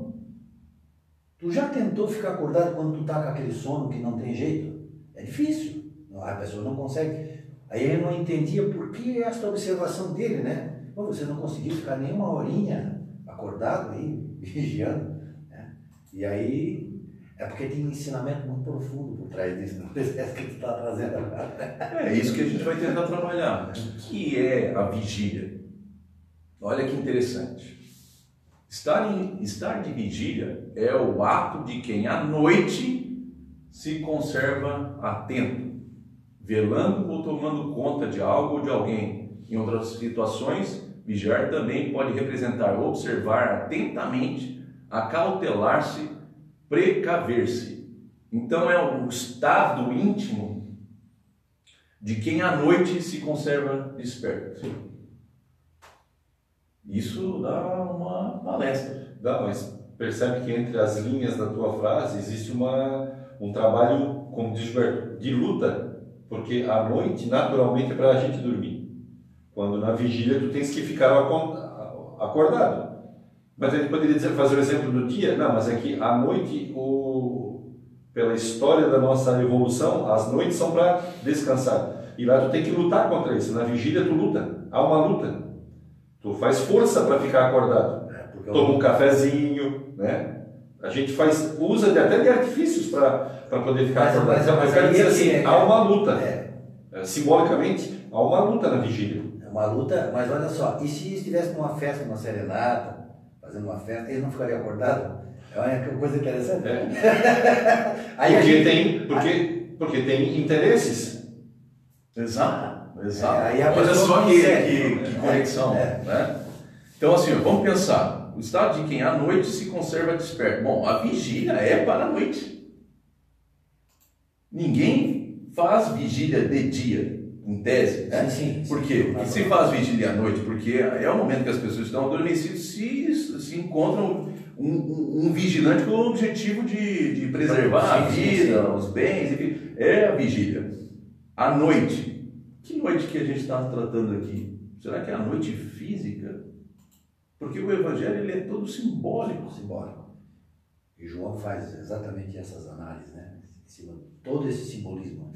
A: Tu já tentou ficar acordado quando tu tá com aquele sono que não tem jeito? É difícil. A pessoa não consegue. Aí ele não entendia por que esta observação dele, né? Pô, você não conseguiu ficar nem uma horinha acordado aí, vigiando. Né? E aí é porque tem um ensinamento muito profundo por trás disso, não é que tu está trazendo agora.
B: É isso que a gente vai tentar trabalhar. O que é a vigília? Olha que interessante. Estar, em, estar de vigília é o ato de quem à noite se conserva atento, velando ou tomando conta de algo ou de alguém. Em outras situações, vigiar também pode representar observar atentamente, acautelar-se, precaver-se. Então é um estado íntimo de quem à noite se conserva desperto. Isso dá uma palestra.
C: Dá, mas percebe que entre as linhas da tua frase existe uma, um trabalho, como diz de luta, porque à noite, naturalmente, é para a gente dormir. Quando na vigília tu tens que ficar acordado. Mas a gente poderia dizer, fazer o exemplo do dia, não, mas é que à noite, o, pela história da nossa evolução, as noites são para descansar. E lá tu tem que lutar contra isso. Na vigília tu luta, há uma luta. Tu faz força para ficar acordado. É, Toma um cafezinho, né? A gente faz, usa de, até de artifícios para poder ficar
A: mas,
C: acordado.
A: Mas, mas, mas quero dizer assim,
C: é, há uma luta. É. é. Simbolicamente, há uma luta na vigília.
A: É uma luta, mas olha só, e se estivesse numa festa, numa serenata, fazendo uma festa, ele não ficaria acordado? É uma coisa interessante.
C: É. Aí porque, gente, tem, porque, porque tem interesses.
B: Exato. Exato. É, Olha só que, que, que, conexão. É. Né? Então, assim, vamos pensar. O estado de quem à noite se conserva desperto. Bom, a vigília é para a noite. Ninguém faz vigília de dia, em tese. Né?
A: Sim, sim.
B: Por quê? Porque se faz vigília à noite, porque é o momento que as pessoas estão adormecidas se, se encontram um, um, um vigilante com o objetivo de, de preservar a vida, os bens, enfim. É a vigília. À noite, que noite que a gente está tratando aqui? Será que é a noite física? Porque o Evangelho ele é todo simbólico.
A: Simbólico. E João faz exatamente essas análises, né? Todo esse simbolismo.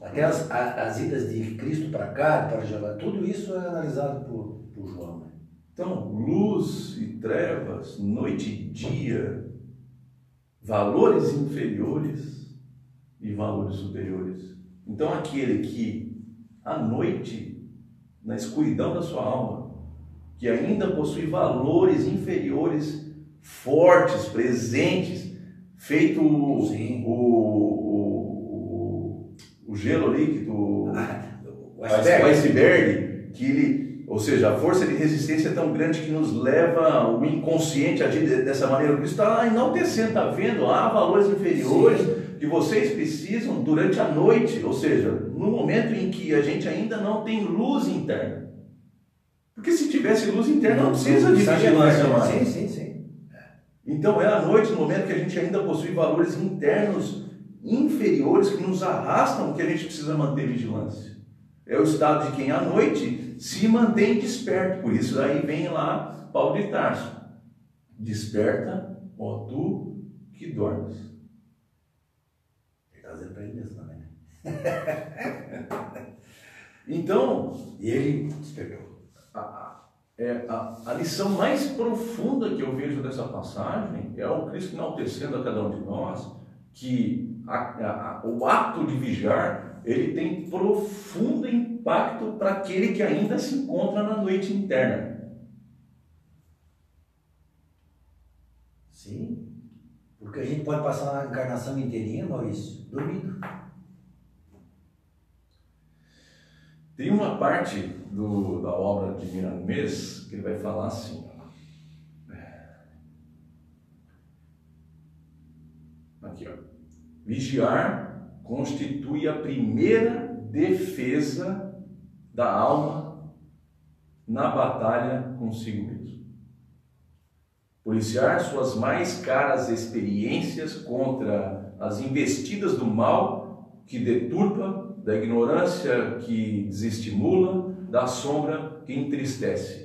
A: Aquelas as idas de Cristo para cá, para Jeová, tudo isso é analisado por, por João. Né?
B: Então, luz e trevas, noite e dia, valores inferiores e valores superiores. Então, aquele que à noite, na escuridão da sua alma, que ainda possui valores inferiores, fortes, presentes, feito o, o, gelo líquido, o iceberg, iceberg que ele ou seja, a força de resistência é tão grande que nos leva o inconsciente a agir dessa maneira. Isso está enaltecendo, está vendo? Há valores inferiores Sim. que vocês precisam durante a noite, ou seja, no momento em que a gente ainda não tem luz interna. Porque se tivesse luz interna, não, não precisa de vigilância mais.
A: Sim, sim, sim.
B: Então é à noite, no momento que a gente ainda possui valores internos inferiores que nos arrastam, que a gente precisa manter vigilância. É o estado de quem à noite se mantém desperto. Por isso aí vem lá Paulo de Tarso. Desperta, ó tu que dormes.
A: Ele está para ele mesmo também. Né?
B: então.
A: Ele despertou.
B: A, é, a, a lição mais profunda que eu vejo dessa passagem é o Cristo enaltecendo a cada um de nós que a, a, o ato de vigiar ele tem profundo impacto para aquele que ainda se encontra na noite interna.
A: Sim, porque a gente pode passar a encarnação inteirinha, Maurício, dormindo.
B: Tem uma parte do, da obra de Miramês que ele vai falar assim. Aqui, ó. Vigiar constitui a primeira defesa da alma na batalha consigo mesmo. Policiar suas mais caras experiências contra as investidas do mal que deturpa, da ignorância que desestimula, da sombra que entristece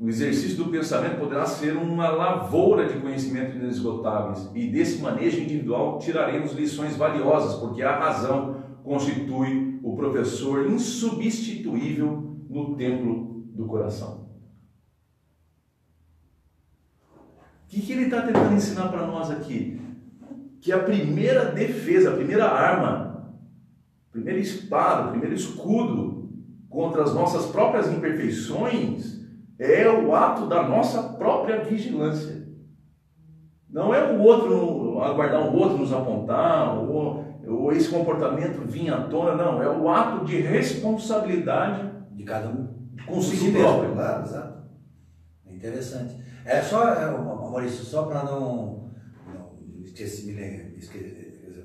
B: o exercício do pensamento poderá ser uma lavoura de conhecimento inesgotáveis e desse manejo individual tiraremos lições valiosas, porque a razão constitui o professor insubstituível no templo do coração. O que, que ele está tentando ensinar para nós aqui? Que a primeira defesa, a primeira arma, a primeira espada, o primeiro escudo contra as nossas próprias imperfeições é o ato da nossa própria vigilância. Não é o outro, aguardar o outro nos apontar, ou, ou esse comportamento vir à tona, não. É o ato de responsabilidade
A: de cada um
B: consigo si próprio.
A: Claro, exato. É interessante. É só, é, Maurício, só para não, não,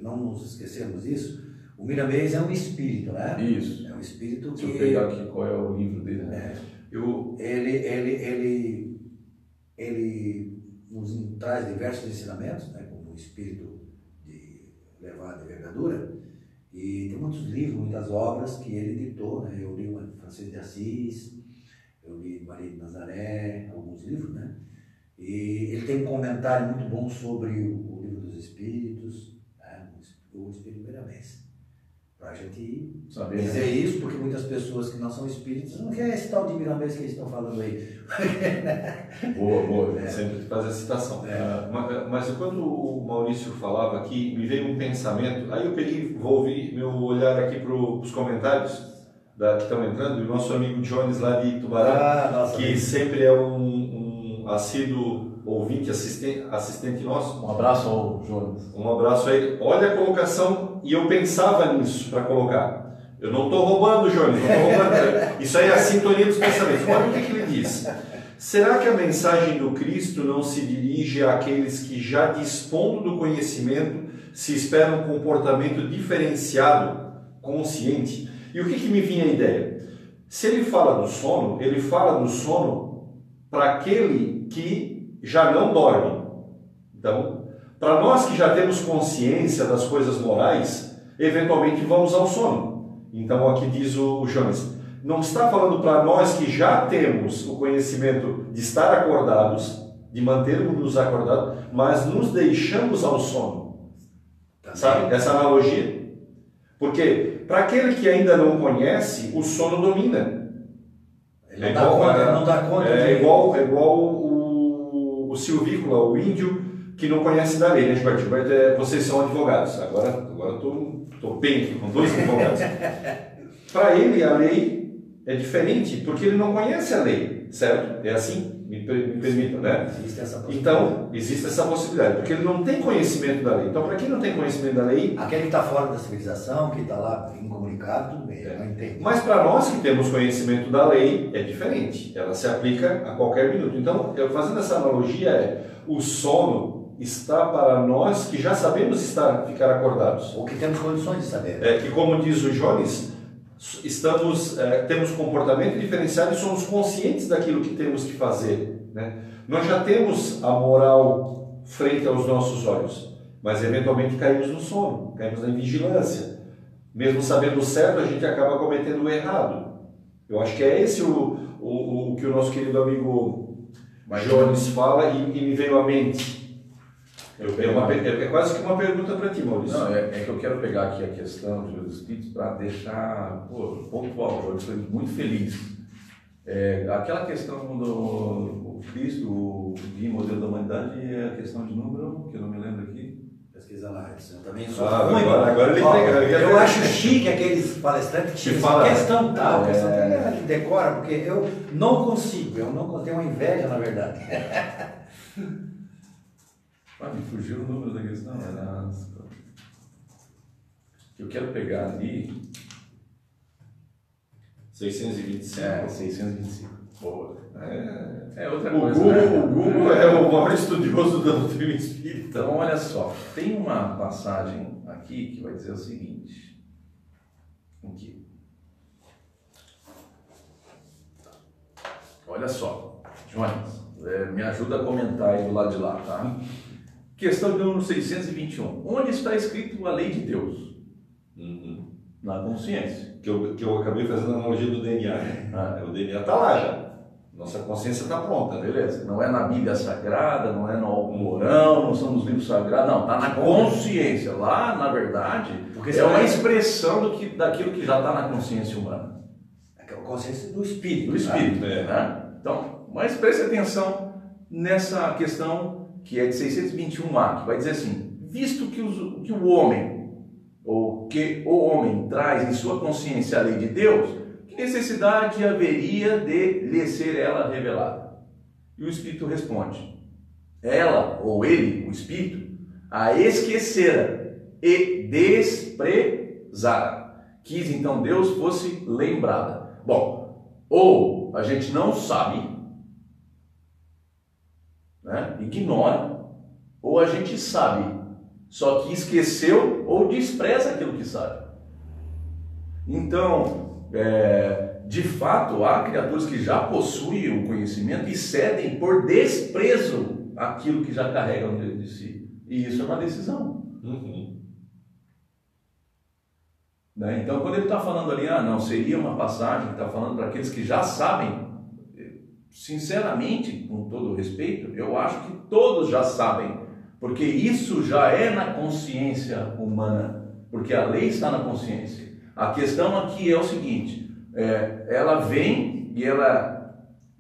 A: não nos esquecermos disso, o Miramês é um espírito, né?
B: Isso.
A: É um espírito
B: que.
A: Deixa
B: eu pegar aqui qual é o livro dele.
A: Né? É. Eu, ele, ele, ele, ele nos traz diversos ensinamentos, né, como o espírito de levar a envergadura, e tem muitos livros, muitas obras que ele editou. Né? Eu li o Francisco de Assis, eu li Maria de Nazaré, alguns livros, né? E ele tem um comentário muito bom sobre o, livro dos Espíritos, né? o Espírito Miramês. Para a gente Saber, dizer né? isso, porque muitas pessoas que não são espíritas não querem esse tal de Miramês que eles estão falando aí.
C: boa, boa, é. sempre fazer a citação. É. Mas, mas, quando o Maurício falava aqui, me veio um pensamento, aí eu peguei, vou ouvir meu olhar aqui para os comentários da, que estão entrando, e o nosso amigo Jones lá de Tubarão, ah, que sempre é um, um assíduo ouvinte, assistente, assistente nosso.
B: Um abraço ao Jonas.
C: Um abraço aí. Olha a colocação, e eu pensava nisso para colocar. Eu não estou roubando, Jonas, não estou roubando. Isso aí é a sintonia dos pensamentos. Olha o que, que ele diz. Será que a mensagem do Cristo não se dirige àqueles que, já dispondo do conhecimento, se esperam um comportamento diferenciado, consciente? E o que, que me vinha a ideia? Se ele fala do sono, ele fala do sono para aquele que já não dorme. Então, para nós que já temos consciência das coisas morais, eventualmente vamos ao sono. Então, aqui diz o Jones, não está falando para nós que já temos o conhecimento de estar acordados, de mantermos-nos acordados, mas nos deixamos ao sono. Sabe? Essa analogia. Porque para aquele que ainda não conhece, o sono domina.
A: Ele não, é dá, conta, ele não dá conta.
C: É, de... igual, é igual o, silvícola, o índio que não conhece da lei, né, Gilberto? Gilberto, é, vocês são advogados. Agora, agora estou tô bem aqui com dois advogados. Para ele, a lei é diferente, porque ele não conhece a lei, certo? É assim? Me, me permitam, né?
A: Existe essa
C: então, existe essa possibilidade, porque ele não tem conhecimento da lei. Então, para quem não tem conhecimento da lei.
A: Aquele que está fora da civilização, que está lá incomunicado, tudo bem, é. não entende.
C: Mas para nós que temos conhecimento da lei, é diferente. Ela se aplica a qualquer minuto. Então, eu fazendo essa analogia, é o sono está para nós que já sabemos estar, ficar acordados.
A: Ou que temos condições de saber.
C: É que, como diz o Jones, estamos é, temos comportamento diferenciado e somos conscientes daquilo que temos que fazer. Né? Nós já temos a moral frente aos nossos olhos, mas eventualmente caímos no sono, caímos na vigilância. Mesmo sabendo o certo, a gente acaba cometendo o errado. Eu acho que é esse o, o, o que o nosso querido amigo Jones fala e, e me veio à mente. É, uma, é, quase que uma pergunta para ti, Maurício.
B: Não, é, é, que eu quero pegar aqui a questão dos espíritos para deixar pô, pontual. Eu estou muito feliz. É, aquela questão do Cristo, o guia modelo da humanidade, é a questão de número, que eu não me lembro aqui.
A: Pesquisa lá, eu também sou
C: ah, ruim. Agora, agora ele Ó,
A: Eu, eu acho chique aqueles palestrantes que tinham fala, questão tal, é... questão tal, é, decora, porque eu não consigo, eu não tenho uma inveja, na verdade.
B: Ah, me fugiu o número da questão, era. Eu quero pegar ali.
C: 625.
B: É, 625. Boa. É, é outra
C: o
B: coisa.
C: Google, né? O Google é o maior estudioso da doutrina espírita.
B: Então, olha só, tem uma passagem aqui que vai dizer o seguinte. Aqui. Olha só, Jonas, é, me ajuda a comentar aí do lado de lá, tá? Questão de número 621. Onde está escrito a lei de Deus?
C: Uhum.
B: Na consciência.
C: Que eu, que eu acabei fazendo a analogia do DNA. Né? Ah. O DNA está lá já. Nossa consciência está pronta.
B: Beleza. Não é na Bíblia Sagrada, não é no Alcorão, não são nos livros sagrados, não. Está na consciência. Lá, na verdade, Porque é uma expressão do que, daquilo que já está na consciência humana.
A: É a consciência do espírito.
B: Do espírito. Né? Né? Então, mas preste atenção nessa questão que é de 621A, que vai dizer assim: visto que, os, que o homem, ou que o homem traz em sua consciência a lei de Deus, que necessidade haveria de lhe ser ela revelada? E o Espírito responde: ela ou ele, o Espírito, a esquecera e desprezara. Quis então Deus fosse lembrada. Bom, ou a gente não sabe né? ignora, ou a gente sabe, só que esqueceu ou despreza aquilo que sabe. Então, é, de fato, há criaturas que já possuem o conhecimento e cedem por desprezo aquilo que já carregam dentro de si. E isso é uma decisão.
C: Uhum.
B: Né? Então, quando ele está falando ali, ah, não, seria uma passagem está falando para aqueles que já sabem sinceramente, com todo respeito, eu acho que todos já sabem, porque isso já é na consciência humana, porque a lei está na consciência. A questão aqui é o seguinte: é, ela vem e ela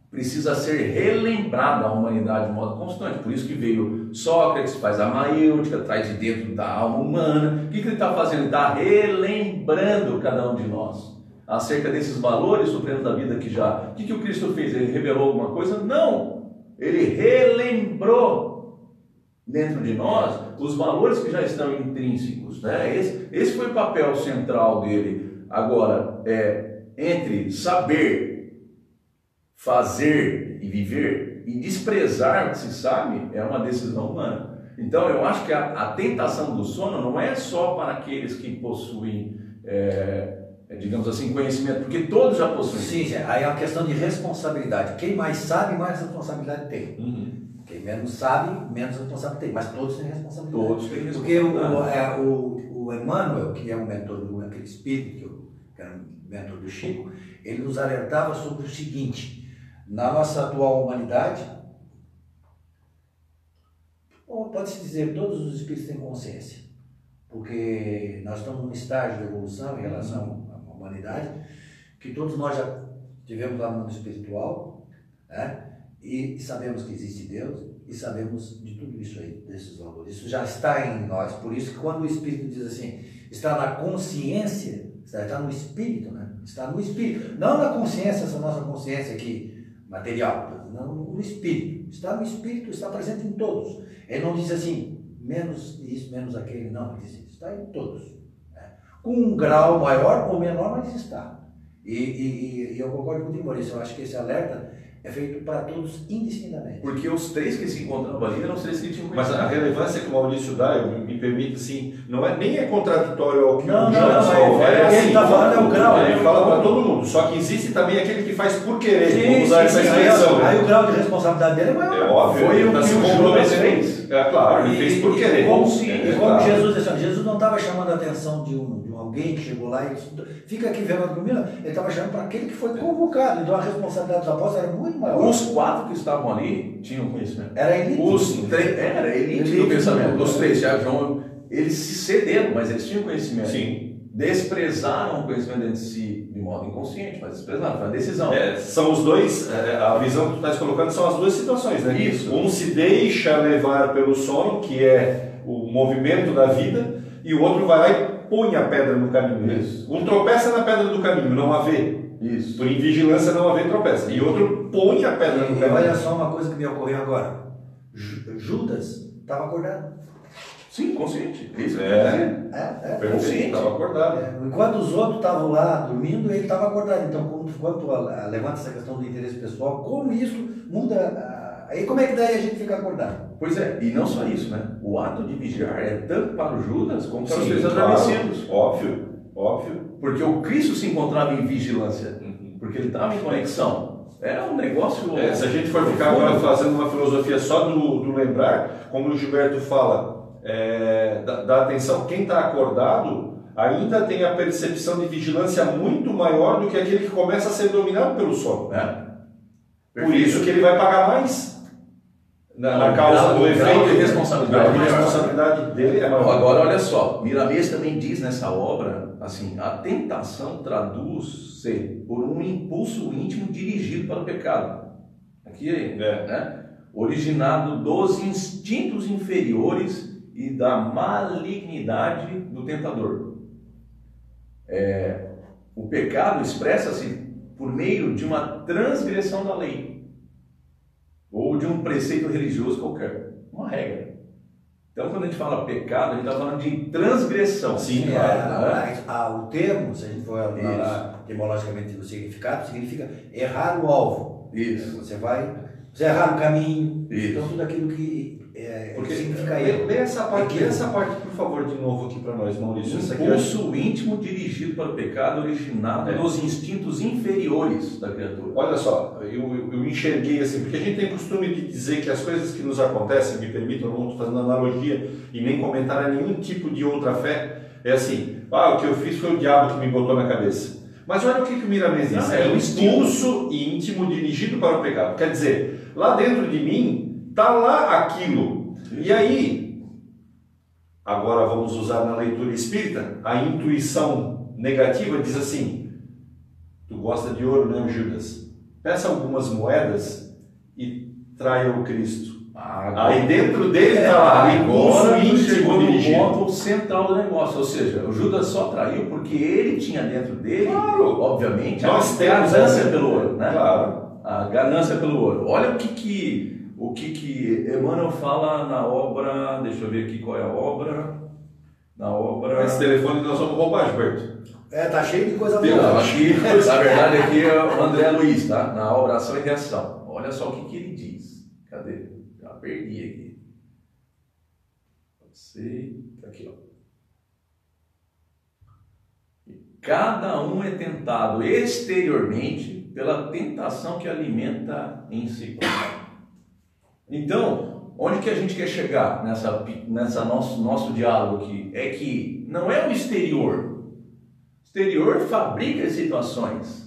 B: precisa ser relembrada à humanidade de modo constante. Por isso que veio Sócrates, faz a maêutica, traz de dentro da alma humana. O que, que ele está fazendo? Está relembrando cada um de nós acerca desses valores supremos da vida que já. O que, que o Cristo fez? Ele revelou alguma coisa? Não! Ele relembrou dentro de nós os valores que já estão intrínsecos. Né? Esse, esse foi o papel central dele. Agora, é, entre saber, fazer e viver e desprezar o que se sabe é uma decisão humana. Então, eu acho que a, a tentação do sono não é só para aqueles que possuem. É, digamos assim, conhecimento, porque todos já possuem.
A: Sim, aí é uma questão de responsabilidade. Quem mais sabe, mais responsabilidade tem.
B: Uhum.
A: Quem menos sabe, menos responsabilidade tem. Mas todos têm responsabilidade.
B: Todos têm responsabilidade.
A: Porque o, é, o, o Emmanuel, que é um mentor do aquele espírito, que, eu, que era um mentor do Chico, ele nos alertava sobre o seguinte: na nossa atual humanidade, pode-se dizer todos os espíritos têm consciência porque nós estamos num estágio de evolução em relação humanidade, que todos nós já tivemos lá no mundo espiritual, né? e sabemos que existe Deus, e sabemos de tudo isso aí, desses valores. Isso já está em nós. Por isso que quando o Espírito diz assim, está na consciência, está no Espírito, né? Está no Espírito. Não na consciência, essa nossa consciência aqui, material, não no Espírito. Está no Espírito, está presente em todos. Ele não diz assim, menos isso, menos aquele, não. Ele diz, está em todos. Né? Com um grau maior ou menor, mas está. E, e, e eu concordo com o Maurício, eu acho que esse alerta é feito para todos indistintamente.
B: Porque os três que se encontravam ali eram os três que tinham
C: Mas a relevância que o Maurício dá, eu, me permite assim, não é, nem é contraditório ao que
A: não,
C: o
A: João
C: falou.
A: É, é,
C: assim,
A: ele está falando é o grau.
C: Ele fala para todo mundo. Só que existe também aquele que faz por querer.
A: Sim,
C: vamos usar
A: sim,
C: essa
A: sim,
C: expressão.
A: Aí o grau de responsabilidade dele é maior.
C: É óbvio.
B: Foi
C: ele
B: o
C: tá
B: que
C: se
B: o Judas
C: comprometendo.
B: fez.
C: É claro, ele fez por
A: E-
C: querer.
A: E como,
B: Sim,
A: e
B: é
A: como. Jesus disse, Jesus não estava chamando a atenção de um alguém que chegou lá e disse, fica aqui vendo comigo, ele estava chamando para aquele que foi convocado. Então a responsabilidade dos apóstolos era muito maior.
B: Os quatro que estavam ali tinham conhecimento.
A: Era elite.
B: Os três, era a elite,
A: Elite
B: do pensamento. Os três, Tiago e João, eles se cederam, mas eles tinham conhecimento.
C: Sim.
B: Desprezaram o conhecimento dentro de si de modo inconsciente, mas desprezaram, foi uma decisão.
C: É, são os dois, é, a visão que tu estás colocando são as duas situações, né?
B: Isso.
C: Um se deixa levar pelo sono, que é o movimento da vida, e o outro vai lá e põe a pedra no caminho. né?
B: Isso.
C: Um tropeça na pedra do caminho, não a vê.
B: Isso.
C: Por invigilância não vê tropeça. E outro põe a pedra no
A: E olha
C: caminho.
A: só uma coisa que me ocorreu agora. Ju- Judas estava acordado.
B: Sim, consciente. Isso.
C: É.
A: É, é.
B: Consciente.
C: estava acordado.
A: É, Enquanto os outros estavam lá dormindo, ele estava acordado. Então, quanto levanta essa questão do interesse pessoal, como isso muda. a- aí, como é que daí a gente fica acordado?
B: Pois é, e não só isso, né? O ato de vigiar é tanto para o Judas como para os
C: claro.
B: adormecidos.
C: Óbvio, óbvio.
B: Porque o Cristo se encontrava em vigilância,
C: Uhum.
B: porque ele estava em conexão. É um negócio.
C: É, se a gente for ficar agora fazendo uma filosofia só do, do lembrar, como o Gilberto fala, é, da, da atenção, quem está acordado ainda tem a percepção de vigilância muito maior do que aquele que começa a ser dominado pelo sono.
B: né?
C: Por isso que ele vai pagar mais na, na causa do efeito.
B: de responsabilidade maior.
C: responsabilidade dele é maior.
B: Agora, olha só, Miramês também diz nessa obra, assim, a tentação traduz-se por um impulso íntimo dirigido para o pecado. Aqui,
C: É.
B: né? Originado dos instintos inferiores e da malignidade do tentador. É, o pecado expressa-se por meio de uma transgressão da lei ou de um preceito religioso qualquer, uma regra. Então, quando a gente fala pecado, a gente está falando de transgressão.
C: Sim,
A: É,
C: claro.
B: né?
A: a- a- o termo, se a gente for falar etimologicamente o significado, significa errar o alvo.
B: Isso,
A: Você vai, você errar o caminho.
B: Isso.
A: Então, tudo aquilo que é,
C: Porque,
A: significa
C: lê, essa parte, lê essa parte, por favor, de novo aqui para nós, Maurício. Aqui acho-
B: impulso íntimo dirigido para o pecado originado
C: É.
B: dos instintos inferiores da criatura.
C: Olha só, eu, eu, enxerguei assim, porque a gente tem costume de dizer que as coisas que nos acontecem, me permitam, não estou fazendo analogia e nem comentar a nenhum tipo de outra fé, é assim, ah, o que eu fiz foi o diabo que me botou na cabeça. Mas olha o que, que o Miramês diz, é
B: é
C: um
B: um
C: impulso íntimo dirigido para o pecado. Quer dizer, lá dentro de mim, está lá aquilo. E aí, agora vamos usar na leitura espírita, a intuição negativa diz assim, tu gosta de ouro, né, Judas? Peça algumas moedas e traia o Cristo. Aí dentro dele está lá, o impulso íntimo dirigido.
B: ponto central do negócio, ou seja, o Judas só traiu porque ele tinha dentro dele,
C: Claro.
B: obviamente,
C: Nós
B: a ganância pelo ouro, né?
C: Claro.
B: A ganância pelo ouro. Olha o que que o que que Emmanuel fala na obra, deixa eu ver aqui qual é a obra. Na obra
C: Esse telefone nós vamos roubar, Gilberto.
A: É, tá cheio de coisa
B: Não,
A: boa.
B: aqui, na verdade, aqui é o André Luiz, tá? Na obra Ação e Reação. Olha só o que, que ele diz. Cadê? Já perdi aqui. Pode ser. Aqui, ó. Cada um é tentado exteriormente pela tentação que alimenta em si. Então, onde que a gente quer chegar nessa, nessa nosso, nosso diálogo aqui? É que não é o exterior. O exterior fabrica situações.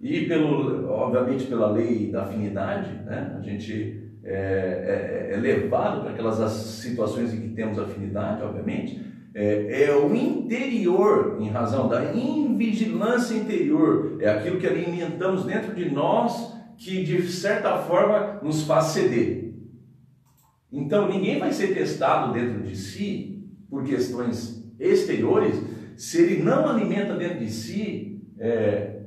B: E, pelo, obviamente, pela lei da afinidade, né? a gente é, é, é levado para aquelas as situações em que temos afinidade, obviamente, é, é, o interior, em razão da invigilância interior, é aquilo que alimentamos dentro de nós que de certa forma nos faz ceder. Então ninguém vai ser testado dentro de si por questões exteriores se ele não alimenta dentro de si é,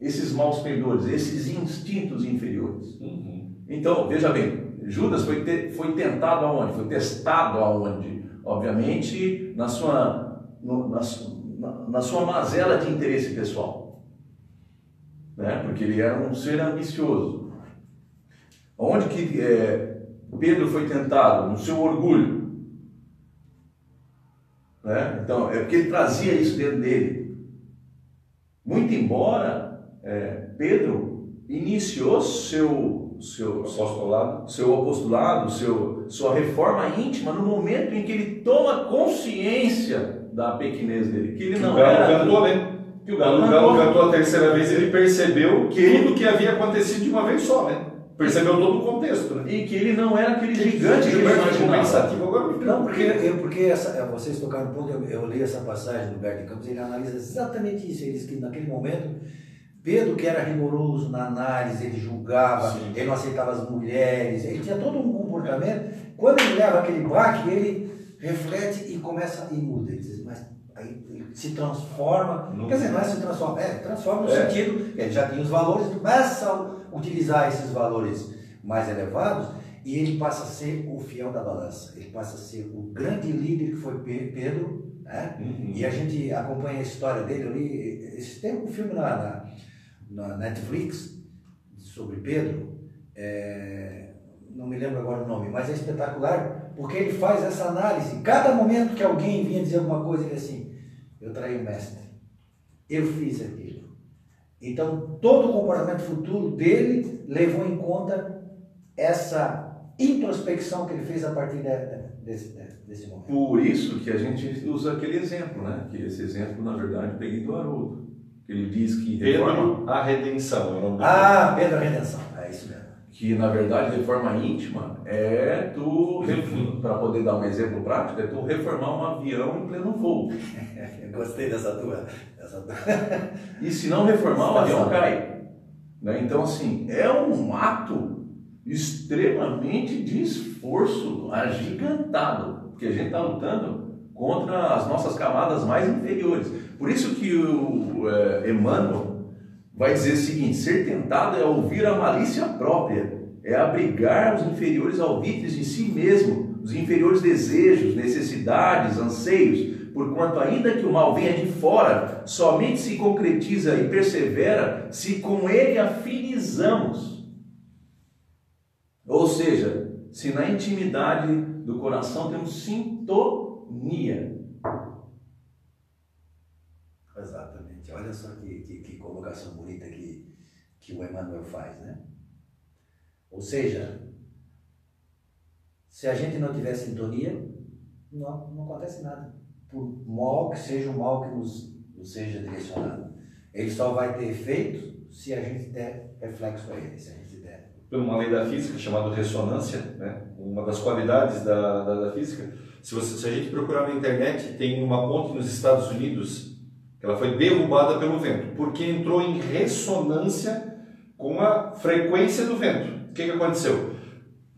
B: esses maus pendores, esses instintos inferiores. Uhum. Então, veja bem, Judas foi, te, foi tentado aonde? Foi testado aonde? Obviamente, na sua, no, na, na, sua mazela de interesse pessoal. Né? Porque ele era um ser ambicioso. Onde que é, Pedro foi tentado? No seu orgulho. Né? Então, é porque ele trazia isso dentro dele. Muito embora é, Pedro iniciou seu, seu apostolado, seu apostolado, seu, sua reforma íntima no momento em que ele toma consciência da pequenez dele, que ele não
C: que
B: era
C: cantou, né? Que o galo, o galo cantou a terceira vez, ele percebeu que tudo que havia acontecido de uma vez só, né? Percebeu todo o contexto, né?
B: E que ele não era aquele gigante que ele imaginava.
A: Agora, não, porque, eu, porque essa, é, vocês tocaram um ponto, eu, eu li essa passagem do Humberto Campos, ele analisa exatamente isso. Ele diz que naquele momento, Pedro, que era rigoroso na análise, ele julgava, Sim. ele não aceitava as mulheres, ele tinha todo um comportamento. Quando ele leva aquele baque, ele reflete e começa e muda. Ele diz, mas aí se transforma. Não. Quer dizer, não é se transforma, é, transforma no é. sentido, ele já tem os valores, começa a utilizar esses valores mais elevados e ele passa a ser o fiel da balança. Ele passa a ser o grande líder que foi Pedro, né? Uhum. E a gente acompanha a história dele ali. Tem um filme na, na, na Netflix sobre Pedro, é, não me lembro agora o nome, mas é espetacular porque ele faz essa análise. Cada momento que alguém vinha dizer alguma coisa, ele assim: Eu traí o mestre, eu fiz aquilo. Então, todo o comportamento futuro dele levou em conta essa introspecção que ele fez a partir de, desse, desse momento.
B: Por isso que a gente usa aquele exemplo, né? Que esse exemplo, na verdade, eu peguei do Haroldo. Ele diz que
C: Pedro a redenção.
A: É ah, Pedro a redenção. É isso mesmo.
B: Que na verdade, de forma íntima, é tu, para poder dar um exemplo prático, é tu reformar um avião em pleno voo.
A: Gostei dessa tua. Dessa tua.
B: e se não reformar, o avião cai. Né? Então, assim, é um ato extremamente de esforço agigantado, porque a gente está lutando contra as nossas camadas mais inferiores. Por isso que o é, Emmanuel vai dizer o seguinte: ser tentado é ouvir a malícia própria, é abrigar os inferiores alvitres de si mesmo, os inferiores desejos, necessidades, anseios, porquanto ainda que o mal venha de fora, somente se concretiza e persevera se com ele afinizamos. Ou seja, se na intimidade do coração temos sintonia.
A: Exatamente. Olha só que, que, que colocação bonita que, que o Emmanuel faz, né? Ou seja, se a gente não tiver sintonia, não, não acontece nada por mal que seja o mal que nos, nos seja direcionado. Ele só vai ter efeito se a gente der reflexo a ele, se a gente der.
C: Por uma lei da física chamada ressonância, né? uma das qualidades da, da, da física, se, você, se a gente procurar na internet, tem uma ponte nos Estados Unidos ela foi derrubada pelo vento, porque entrou em ressonância com a frequência do vento. O que, que aconteceu?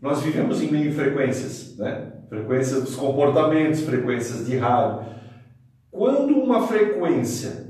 C: Nós vivemos em meio frequências, né? frequências dos comportamentos, frequências de rádio. Quando uma frequência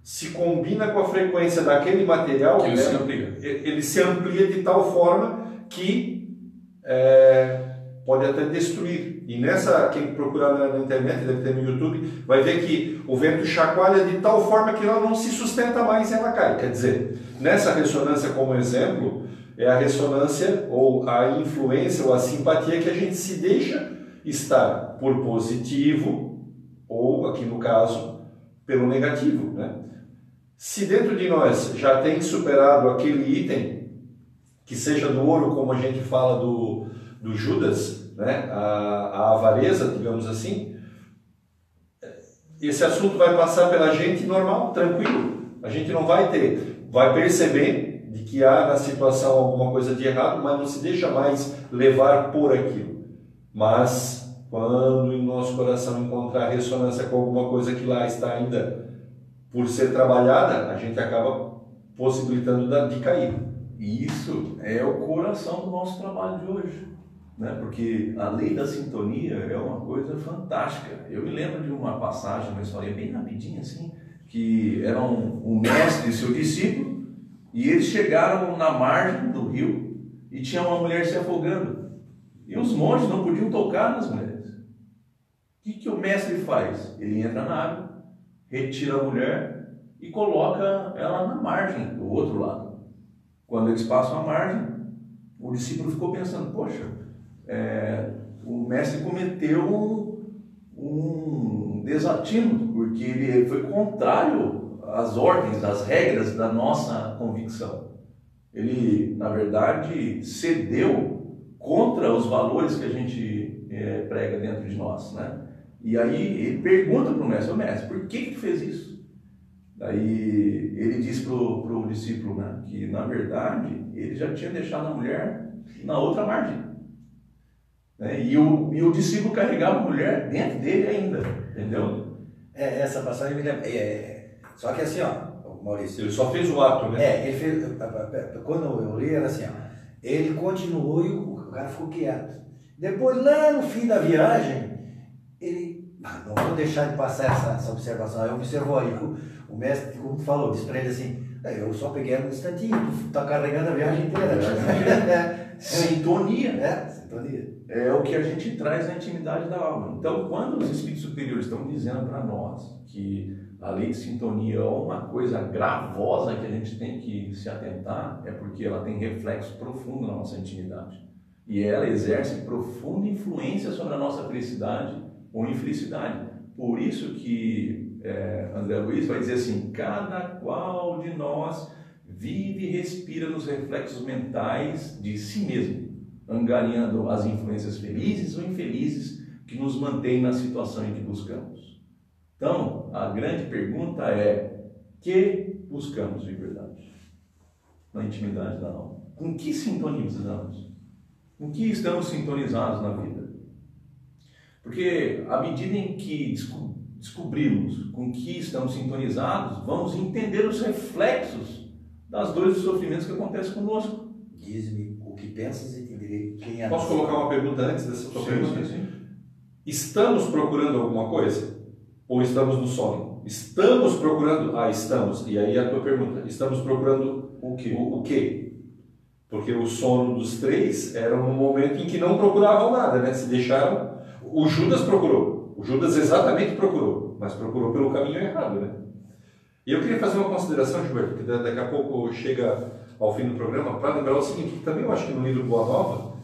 C: se combina com a frequência daquele material,
B: ele, né, se, amplia.
C: ele se amplia de tal forma que é, pode até destruir. E nessa, quem procurar na, internet, deve ter no YouTube, vai ver que o vento chacoalha de tal forma que ela não se sustenta mais e ela cai. Quer dizer, nessa ressonância como exemplo, é a ressonância ou a influência ou a simpatia que a gente se deixa estar por positivo ou, aqui no caso, pelo negativo. Né? Se dentro de nós já tem superado aquele item, que seja do ouro, como a gente fala do, do Judas, né? a, a avareza, digamos assim, esse assunto vai passar pela gente normal, tranquilo. A gente não vai ter, vai perceber de que há na situação alguma coisa de errado, mas não se deixa mais levar por aquilo mas quando em nosso coração encontrar ressonância com alguma coisa que lá está ainda por ser trabalhada, a gente acaba possibilitando de cair.
B: E isso é o coração do nosso trabalho de hoje. Né? Porque a lei da sintonia é uma coisa fantástica. Eu me lembro de uma passagem, uma história bem rapidinha assim, que era um, um mestre e seu discípulo, e eles chegaram na margem do rio e tinha uma mulher se afogando. E os monges não podiam tocar nas mulheres. O que, que o mestre faz? Ele entra na água, retira a mulher e coloca ela na margem, do outro lado. Quando eles passam a margem, o discípulo ficou pensando: poxa, é, o mestre cometeu um, um desatino, porque ele foi contrário às ordens, às regras da nossa convicção. Ele, na verdade, cedeu contra os valores que a gente é, prega dentro de nós, né? E aí ele pergunta para o mestre, o mestre, por que que tu fez isso? Daí ele diz para o discípulo né, que, na verdade, ele já tinha deixado a mulher na outra margem. Né? E, o, e o discípulo carregava a mulher dentro dele ainda, entendeu?
A: É, essa passagem me lembra. É, só que assim, ó, Maurício.
C: Ele só fez o ato, né?
A: É, ele fez. Quando eu li, era assim, ó. Ele continuou e o cara ficou quieto. Depois, lá no fim da viagem, ele. Ah, não vou deixar de passar essa, essa observação. Aí observou aí, o, o mestre, como falou, disse para ele assim: é, eu só peguei um instantinho, tu tá carregando a viagem inteira.
B: É, sintonia.
A: É, sintonia.
B: É o que a gente traz na intimidade da alma. Então, quando os espíritos superiores estão dizendo para nós que a lei de sintonia é uma coisa gravosa que a gente tem que se atentar, é porque ela tem reflexo profundo na nossa intimidade. E ela exerce profunda influência sobre a nossa felicidade ou infelicidade. Por isso que é, André Luiz vai dizer assim: cada qual de nós vive e respira nos reflexos mentais de si mesmo, angariando as influências felizes ou infelizes que nos mantêm na situação em que buscamos. Então, a grande pergunta é: que buscamos de verdade? Na intimidade da alma. Com que sintonizamos? Com que estamos sintonizados na vida? Porque à medida em que descobrimos com que estamos sintonizados, vamos entender os reflexos das dores e sofrimentos que acontecem conosco.
A: Diz-me o que pensas e entenderei quem é.
C: Posso colocar uma pergunta antes dessa tua pergunta?
B: Sim, sim.
C: Estamos procurando alguma coisa? Ou estamos no sono? Estamos procurando. Ah, estamos. E aí a tua pergunta: estamos procurando
B: O que?
C: o, o quê? Porque o sono dos três era um momento em que não procuravam nada, né? Se deixaram. O Judas procurou. O Judas exatamente procurou, mas procurou pelo caminho errado, né? E eu queria fazer uma consideração, Gilberto, que daqui a pouco chega ao fim do programa, para lembrar o seguinte, que também eu acho que no livro Boa Nova,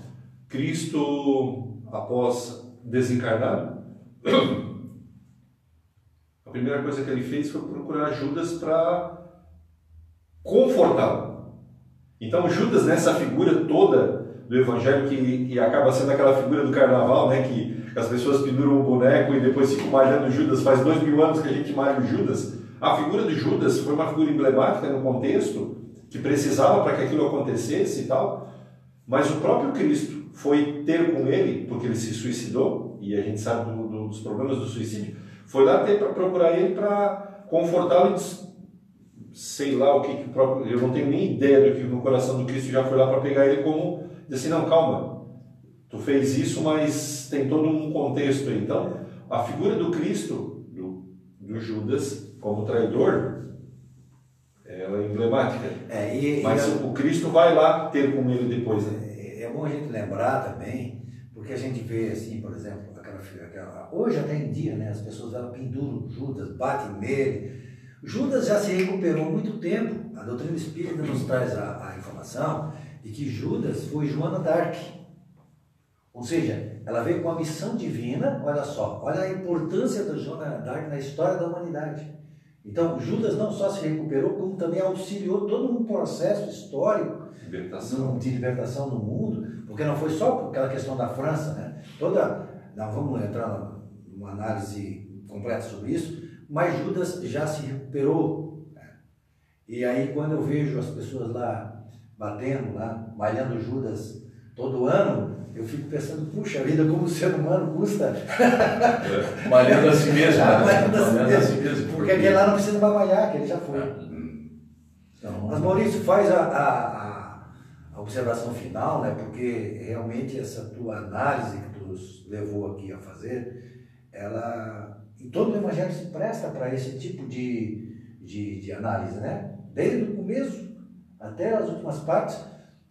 C: Cristo, após desencarnado, a primeira coisa que ele fez foi procurar Judas para confortá-lo. Então Judas, nessa figura toda do Evangelho, que, que acaba sendo aquela figura do carnaval, né, que as pessoas penduram o boneco e depois ficam malhando Judas, faz dois mil anos que a gente malha o Judas, a figura de Judas foi uma figura emblemática no contexto, que precisava para que aquilo acontecesse e tal, mas o próprio Cristo foi ter com ele, porque ele se suicidou, e a gente sabe do, do, dos problemas do suicídio, foi lá ter para procurar ele para confortá-lo e sei lá o que, que próprio, eu não tenho nem ideia do que no coração do Cristo já foi lá para pegar ele como, dizer assim, não, calma, tu fez isso, mas tem todo um contexto. Então, a figura do Cristo, do, do Judas, como traidor, ela é emblemática.
A: É, e,
C: Mas
A: e,
C: o Cristo vai lá ter com ele depois. Né?
A: É, é bom a gente lembrar também, porque a gente vê assim, por exemplo, aquela, aquela hoje até em dia, né, as pessoas elas penduram Judas, batem nele. Judas já se recuperou há muito tempo. A doutrina espírita nos traz a, a informação de que Judas foi Joana d'Arc. Ou seja, ela veio com a missão divina, olha só, olha a importância da Joana d'Arc na história da humanidade. Então, Judas não só se recuperou, como também auxiliou todo um processo histórico
C: Libertação.
A: de libertação no mundo, porque não foi só aquela questão da França, né? Toda, não vamos entrar numa análise completa sobre isso, mas Judas já se recuperou. né? E aí, quando eu vejo as pessoas lá batendo, lá, malhando Judas todo ano, eu fico pensando, puxa vida, como o ser humano custa.
B: É. Malhando a si mesmo.
A: Né? Malhando a si mesmo. Porque aquele lá não precisa mais malhar, que ele já foi. É. Então, Mas Maurício, faz a, a, a, observação final, né? porque realmente essa tua análise que tu nos levou aqui a fazer, ela em todo o Evangelho se presta para esse tipo de, de, de análise, né? Desde o começo até as últimas partes,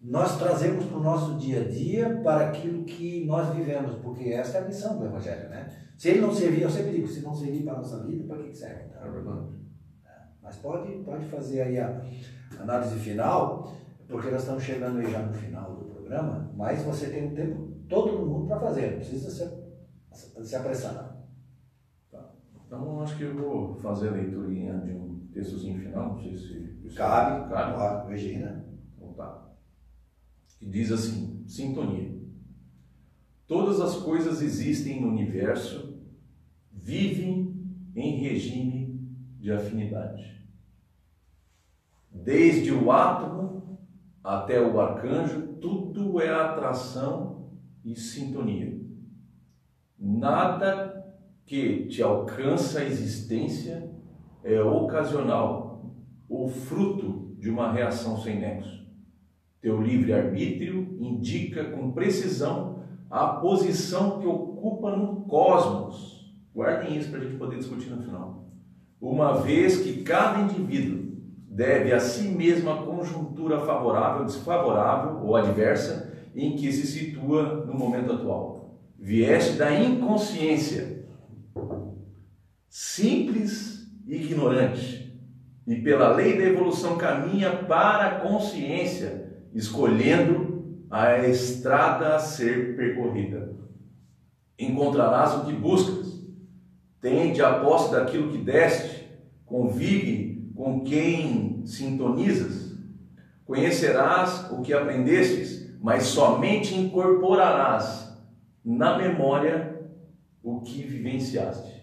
A: nós trazemos para o nosso dia a dia para aquilo que nós vivemos, porque essa é a missão do Evangelho, né? Se ele não servir, eu sempre digo, se não servir para a nossa vida, para que serve? Tá? Mas pode, pode fazer aí a análise final, porque nós estamos chegando aí já no final do programa, mas você tem um tempo todo mundo para fazer, não precisa se, se apressar.
B: Tá. Então acho que eu vou fazer a leiturinha de um textozinho final, não sei se...
A: Cabe, cabe. Cabe, Regina.
B: Então tá. Que diz assim, sintonia. Todas as coisas existem no universo, vivem em regime de afinidade desde o átomo até o arcanjo, tudo é atração e sintonia. Nada que te alcança a existência é ocasional ou fruto de uma reação sem nexo. Teu livre-arbítrio indica com precisão a posição que ocupa no cosmos. Guardem isso para a gente poder discutir no final. Uma vez que cada indivíduo deve a si mesmo a conjuntura favorável, desfavorável ou adversa em que se situa no momento atual. Vieste da inconsciência, simples e ignorante, e pela lei da evolução caminha para a consciência, escolhendo a estrada a ser percorrida. Encontrarás o que buscas, tende a posse daquilo que deste, convive com quem sintonizas, conhecerás o que aprendestes, mas somente incorporarás na memória o que vivenciaste.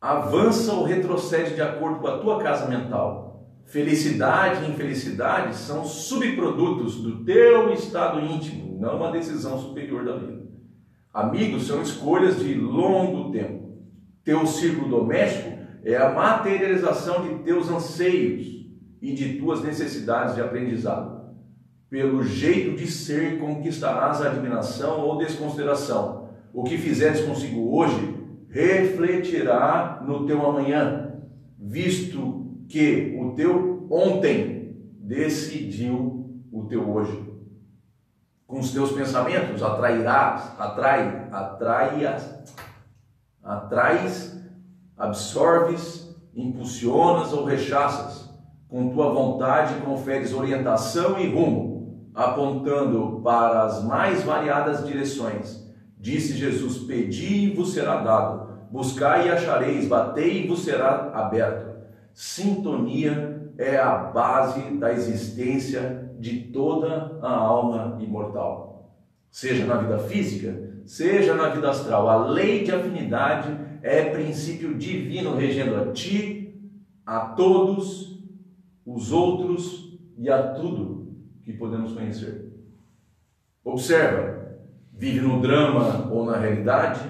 B: Avança ou retrocede de acordo com a tua casa mental. Felicidade e infelicidade são subprodutos do teu estado íntimo, não uma decisão superior da vida. Amigos são escolhas de longo tempo. Teu círculo doméstico é a materialização de teus anseios e de tuas necessidades de aprendizado. Pelo jeito de ser, conquistarás a admiração ou desconsideração. O que fizeres consigo hoje refletirá no teu amanhã, visto que o teu ontem decidiu o teu hoje. Com os teus pensamentos atrairás, atrai, atraias, atrás absorves, impulsionas ou rechaças. Com tua vontade conferes orientação e rumo, apontando para as mais variadas direções. Disse Jesus: Pedi e vos será dado, buscai e achareis, batei e vos será aberto. Sintonia é a base da existência de toda a alma imortal. Seja na vida física, seja na vida astral, a lei de afinidade é princípio divino regendo a ti, a todos os outros e a tudo que podemos conhecer. Observa, vive no drama ou na realidade,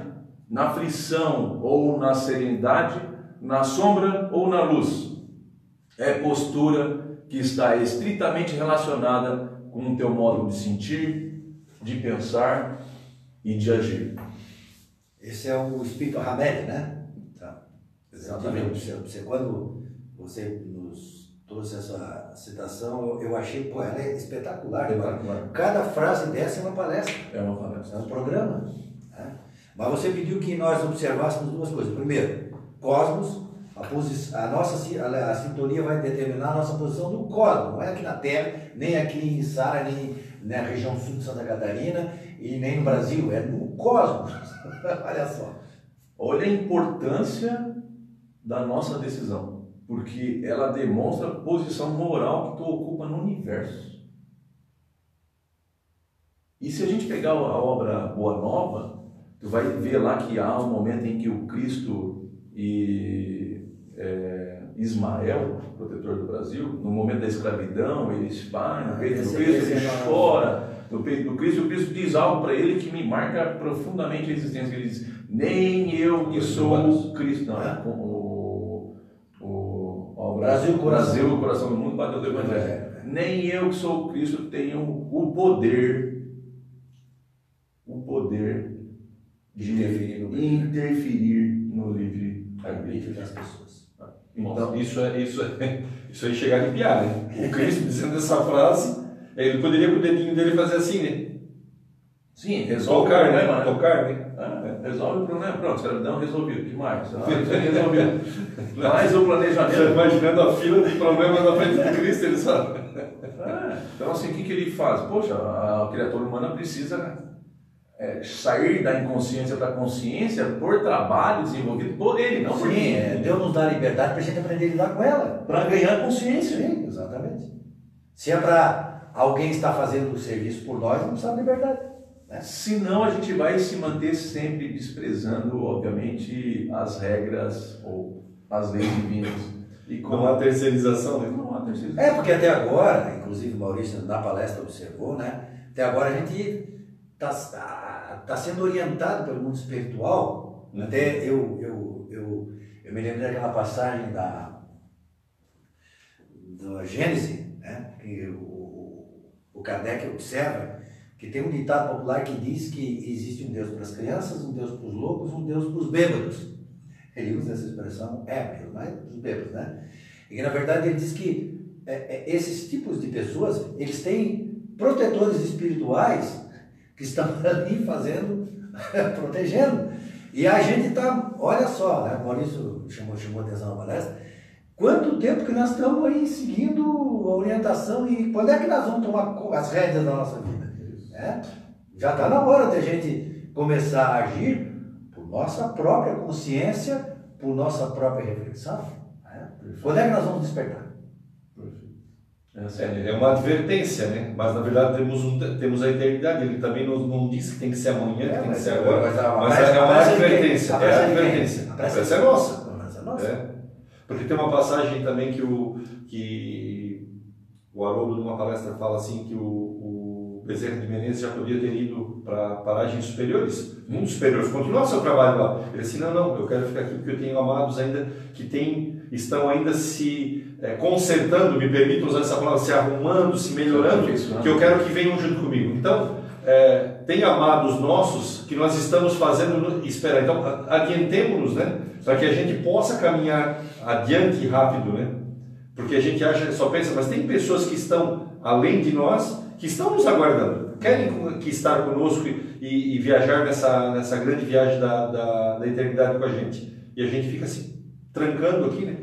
B: na aflição ou na serenidade, na sombra ou na luz. É postura que está estritamente relacionada com o teu modo de sentir, de pensar e de agir.
A: Esse é o espírito Hamed, né? Tá. Exatamente. Você, você, quando você nos trouxe essa citação, eu, achei, pô, ela é espetacular. espetacular. Cada frase dessa é uma palestra.
B: É uma palestra.
A: É um programa. Né? Mas você pediu que nós observássemos duas coisas. Primeiro, cosmos, a, a nossa a, a, sintonia vai determinar a nossa posição no cosmos, não é aqui na Terra, nem aqui em Sara, nem na região sul de Santa Catarina e nem no Brasil, é no cosmos. Olha só.
B: Olha a importância da nossa decisão, porque ela demonstra a posição moral que tu ocupa no universo. E se a gente pegar a obra Boa Nova, tu vai ver lá que há um momento em que o Cristo e é, Ismael, protetor do Brasil, no momento da escravidão, eles vai no peito do Cristo, ele chora no peito do Cristo, e o Cristo diz algo para ele que me marca profundamente a existência. Ele diz: Nem eu que sou o Cristo. Não, é. o, o, o,
A: Brasil, o coração.
B: Brasil, o coração do mundo, bateu do Evangelho. É. Nem eu que sou o Cristo tenho o poder, o poder de interferir no livre arbítrio das pessoas.
C: Então, isso, é, isso, é, isso aí chegar a piar, né? O Cristo dizendo essa frase, ele poderia com o dedinho dele fazer assim, né?
B: Sim, resolve
C: tocar,
B: o problema.
C: Né? Tocar, né?
B: Ah, resolve o problema. Pronto, escravidão resolvido. Que mais? Ah, resolvido. mais o planejamento.
C: Já imaginando a fila de problemas na frente de Cristo, ele sabe.
B: Ah, então, assim, o que, que ele faz? Poxa, a criatura humana precisa é, sair da inconsciência para a consciência por trabalho desenvolvido por ele, não
A: Sim,
B: por mim.
A: É, Deus nos dá liberdade para a gente aprender a lidar com ela.
B: Para ganhar consciência.
A: Sim, exatamente. Se é para alguém estar fazendo o serviço por nós, não precisa de liberdade. Né?
B: Senão a gente vai se manter sempre desprezando, obviamente, as regras ou as leis divinas.
C: E com a terceirização, né?
B: Não há terceirização.
A: É, porque até agora, inclusive o Maurício na palestra observou, né? Até agora a gente está tá sendo orientado pelo mundo espiritual. Uhum. Até eu, eu, eu, eu me lembro daquela passagem da, da Gênese, né? que o, o Kardec observa que tem um ditado popular que diz que existe um Deus para as crianças, um Deus para os loucos, um Deus para os bêbados. Ele usa essa expressão ébrios, mas os bêbados, né? E que, na verdade ele diz que é, é, esses tipos de pessoas, eles têm protetores espirituais que estão ali fazendo, protegendo. E a gente está, olha só, né? Maurício chamou, chamou atenção na palestra, quanto tempo que nós estamos aí seguindo a orientação e quando é que nós vamos tomar as rédeas da nossa vida? É? Já está na hora de a gente começar a agir por nossa própria consciência, por nossa própria reflexão. É? Quando é que nós vamos despertar?
C: É, é uma advertência, né? Mas na verdade temos, um, temos a eternidade. Ele também não, não diz que tem que ser amanhã, que é, tem que ser agora. Mas, mas é uma advertência. É a advertência. A pressa é nossa. A é nossa. É. Porque tem uma passagem também que o, que o Haroldo, numa palestra, fala assim que o, o Bezerra de Menezes já podia ter ido para paragens superiores, mundos superiores, continuar seu trabalho lá. Ele disse: não, não, eu quero ficar aqui porque eu tenho amados ainda que tem, estão ainda se é, consertando, me permito usar essa palavra, se arrumando, se melhorando, que eu quero que venham junto comigo. Então, é, tem amados nossos que nós estamos fazendo esperar. Então, adiantemos-nos, né? Para que a gente possa caminhar adiante rápido, né? Porque a gente acha, só pensa, mas tem pessoas que estão além de nós, que estão nos aguardando, querem que estar conosco e, e viajar nessa, nessa grande viagem da, da, da eternidade com a gente. E a gente fica se trancando aqui, né?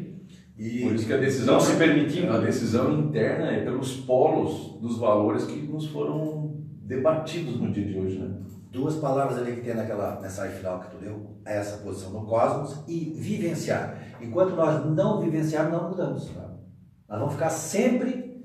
B: E Por isso que a decisão
C: não se permitindo.
B: A decisão interna é pelos polos dos valores que nos foram debatidos no dia de hoje, né?
A: Duas palavras ali que tem naquela mensagem final que tu deu, é essa posição no cosmos e vivenciar. Enquanto nós não vivenciarmos, não mudamos. Nós vamos ficar sempre,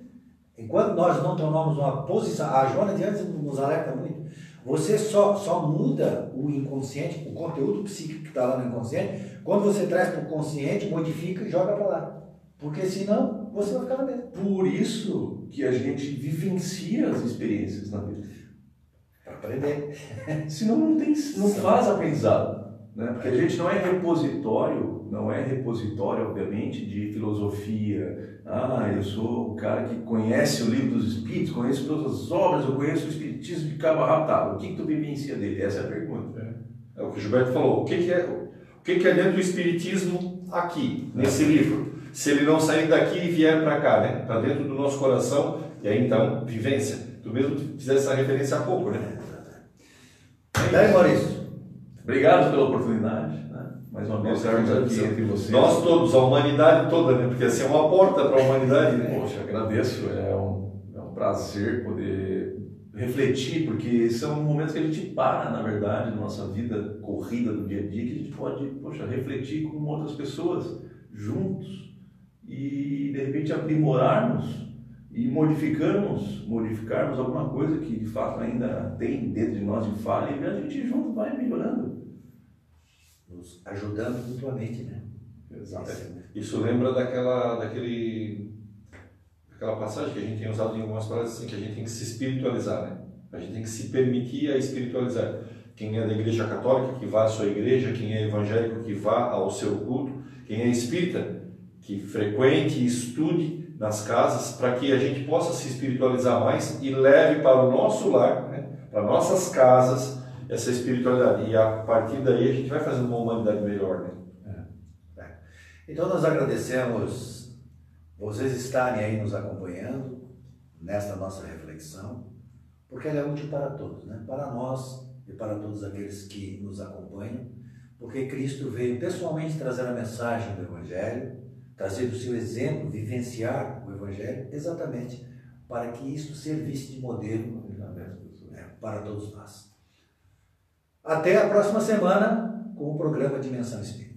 A: enquanto nós não tomamos uma posição, a Joana de antes nos alerta muito, você só, só muda o inconsciente, o conteúdo psíquico está lá no inconsciente, quando você traz para o consciente, modifica e joga para lá. Porque senão você vai ficar na mesma.
B: Por isso que a gente vivencia as experiências na vida.
A: Para aprender.
B: senão não, tem, não faz aprendizado. Né? Porque a gente não é repositório, não é repositório, obviamente, de filosofia. Ah, eu sou o cara que conhece o livro dos Espíritos, conheço todas as obras, eu conheço o Espiritismo de cabo a rabo. Tá, o que, que tu vivencia dele? Essa é a pergunta.
C: É, é o que o Gilberto falou. O que, que é o que, é dentro do Espiritismo aqui, nesse livro? Se ele não sair daqui e vier para cá, né? Para dentro do nosso coração, e aí então, vivência. Tu mesmo fizesse essa referência há pouco, né?
A: E aí, Maurício?
B: Obrigado pela oportunidade. Né? Mais uma vez, estarmos aqui entre vocês.
C: Nós todos, a humanidade toda, né? Porque assim é uma porta para a humanidade, né?
B: Poxa, agradeço. É um, é um prazer poder refletir, porque são momentos que a gente para, na verdade, na nossa vida corrida do dia a dia, que a gente pode, poxa, refletir com outras pessoas juntos e de repente aprimorarmos e modificarmos, modificarmos alguma coisa que de fato ainda tem dentro de nós de falha e a gente junto vai melhorando.
A: Nos ajudando mutuamente, né?
C: Exato. Isso lembra daquela, daquele aquela passagem que a gente tem usado em algumas palestras assim, que a gente tem que se espiritualizar, né? A gente tem que se permitir a espiritualizar. Quem é da igreja católica, que vá à sua igreja, quem é evangélico, que vá ao seu culto, quem é espírita, que frequente e estude nas casas, para que a gente possa se espiritualizar mais e leve para o nosso lar, né, para nossas casas, essa espiritualidade. E a partir daí a gente vai fazendo uma humanidade melhor. Né?
A: É. É. Então nós agradecemos vocês estarem aí nos acompanhando nesta nossa reflexão, porque ela é útil para todos, né? para nós e para todos aqueles que nos acompanham, porque Cristo veio pessoalmente trazer a mensagem do Evangelho, trazer o seu exemplo, vivenciar o Evangelho, exatamente para que isso servisse de modelo né, para todos nós. Até a próxima semana com o programa Dimensão Espírita.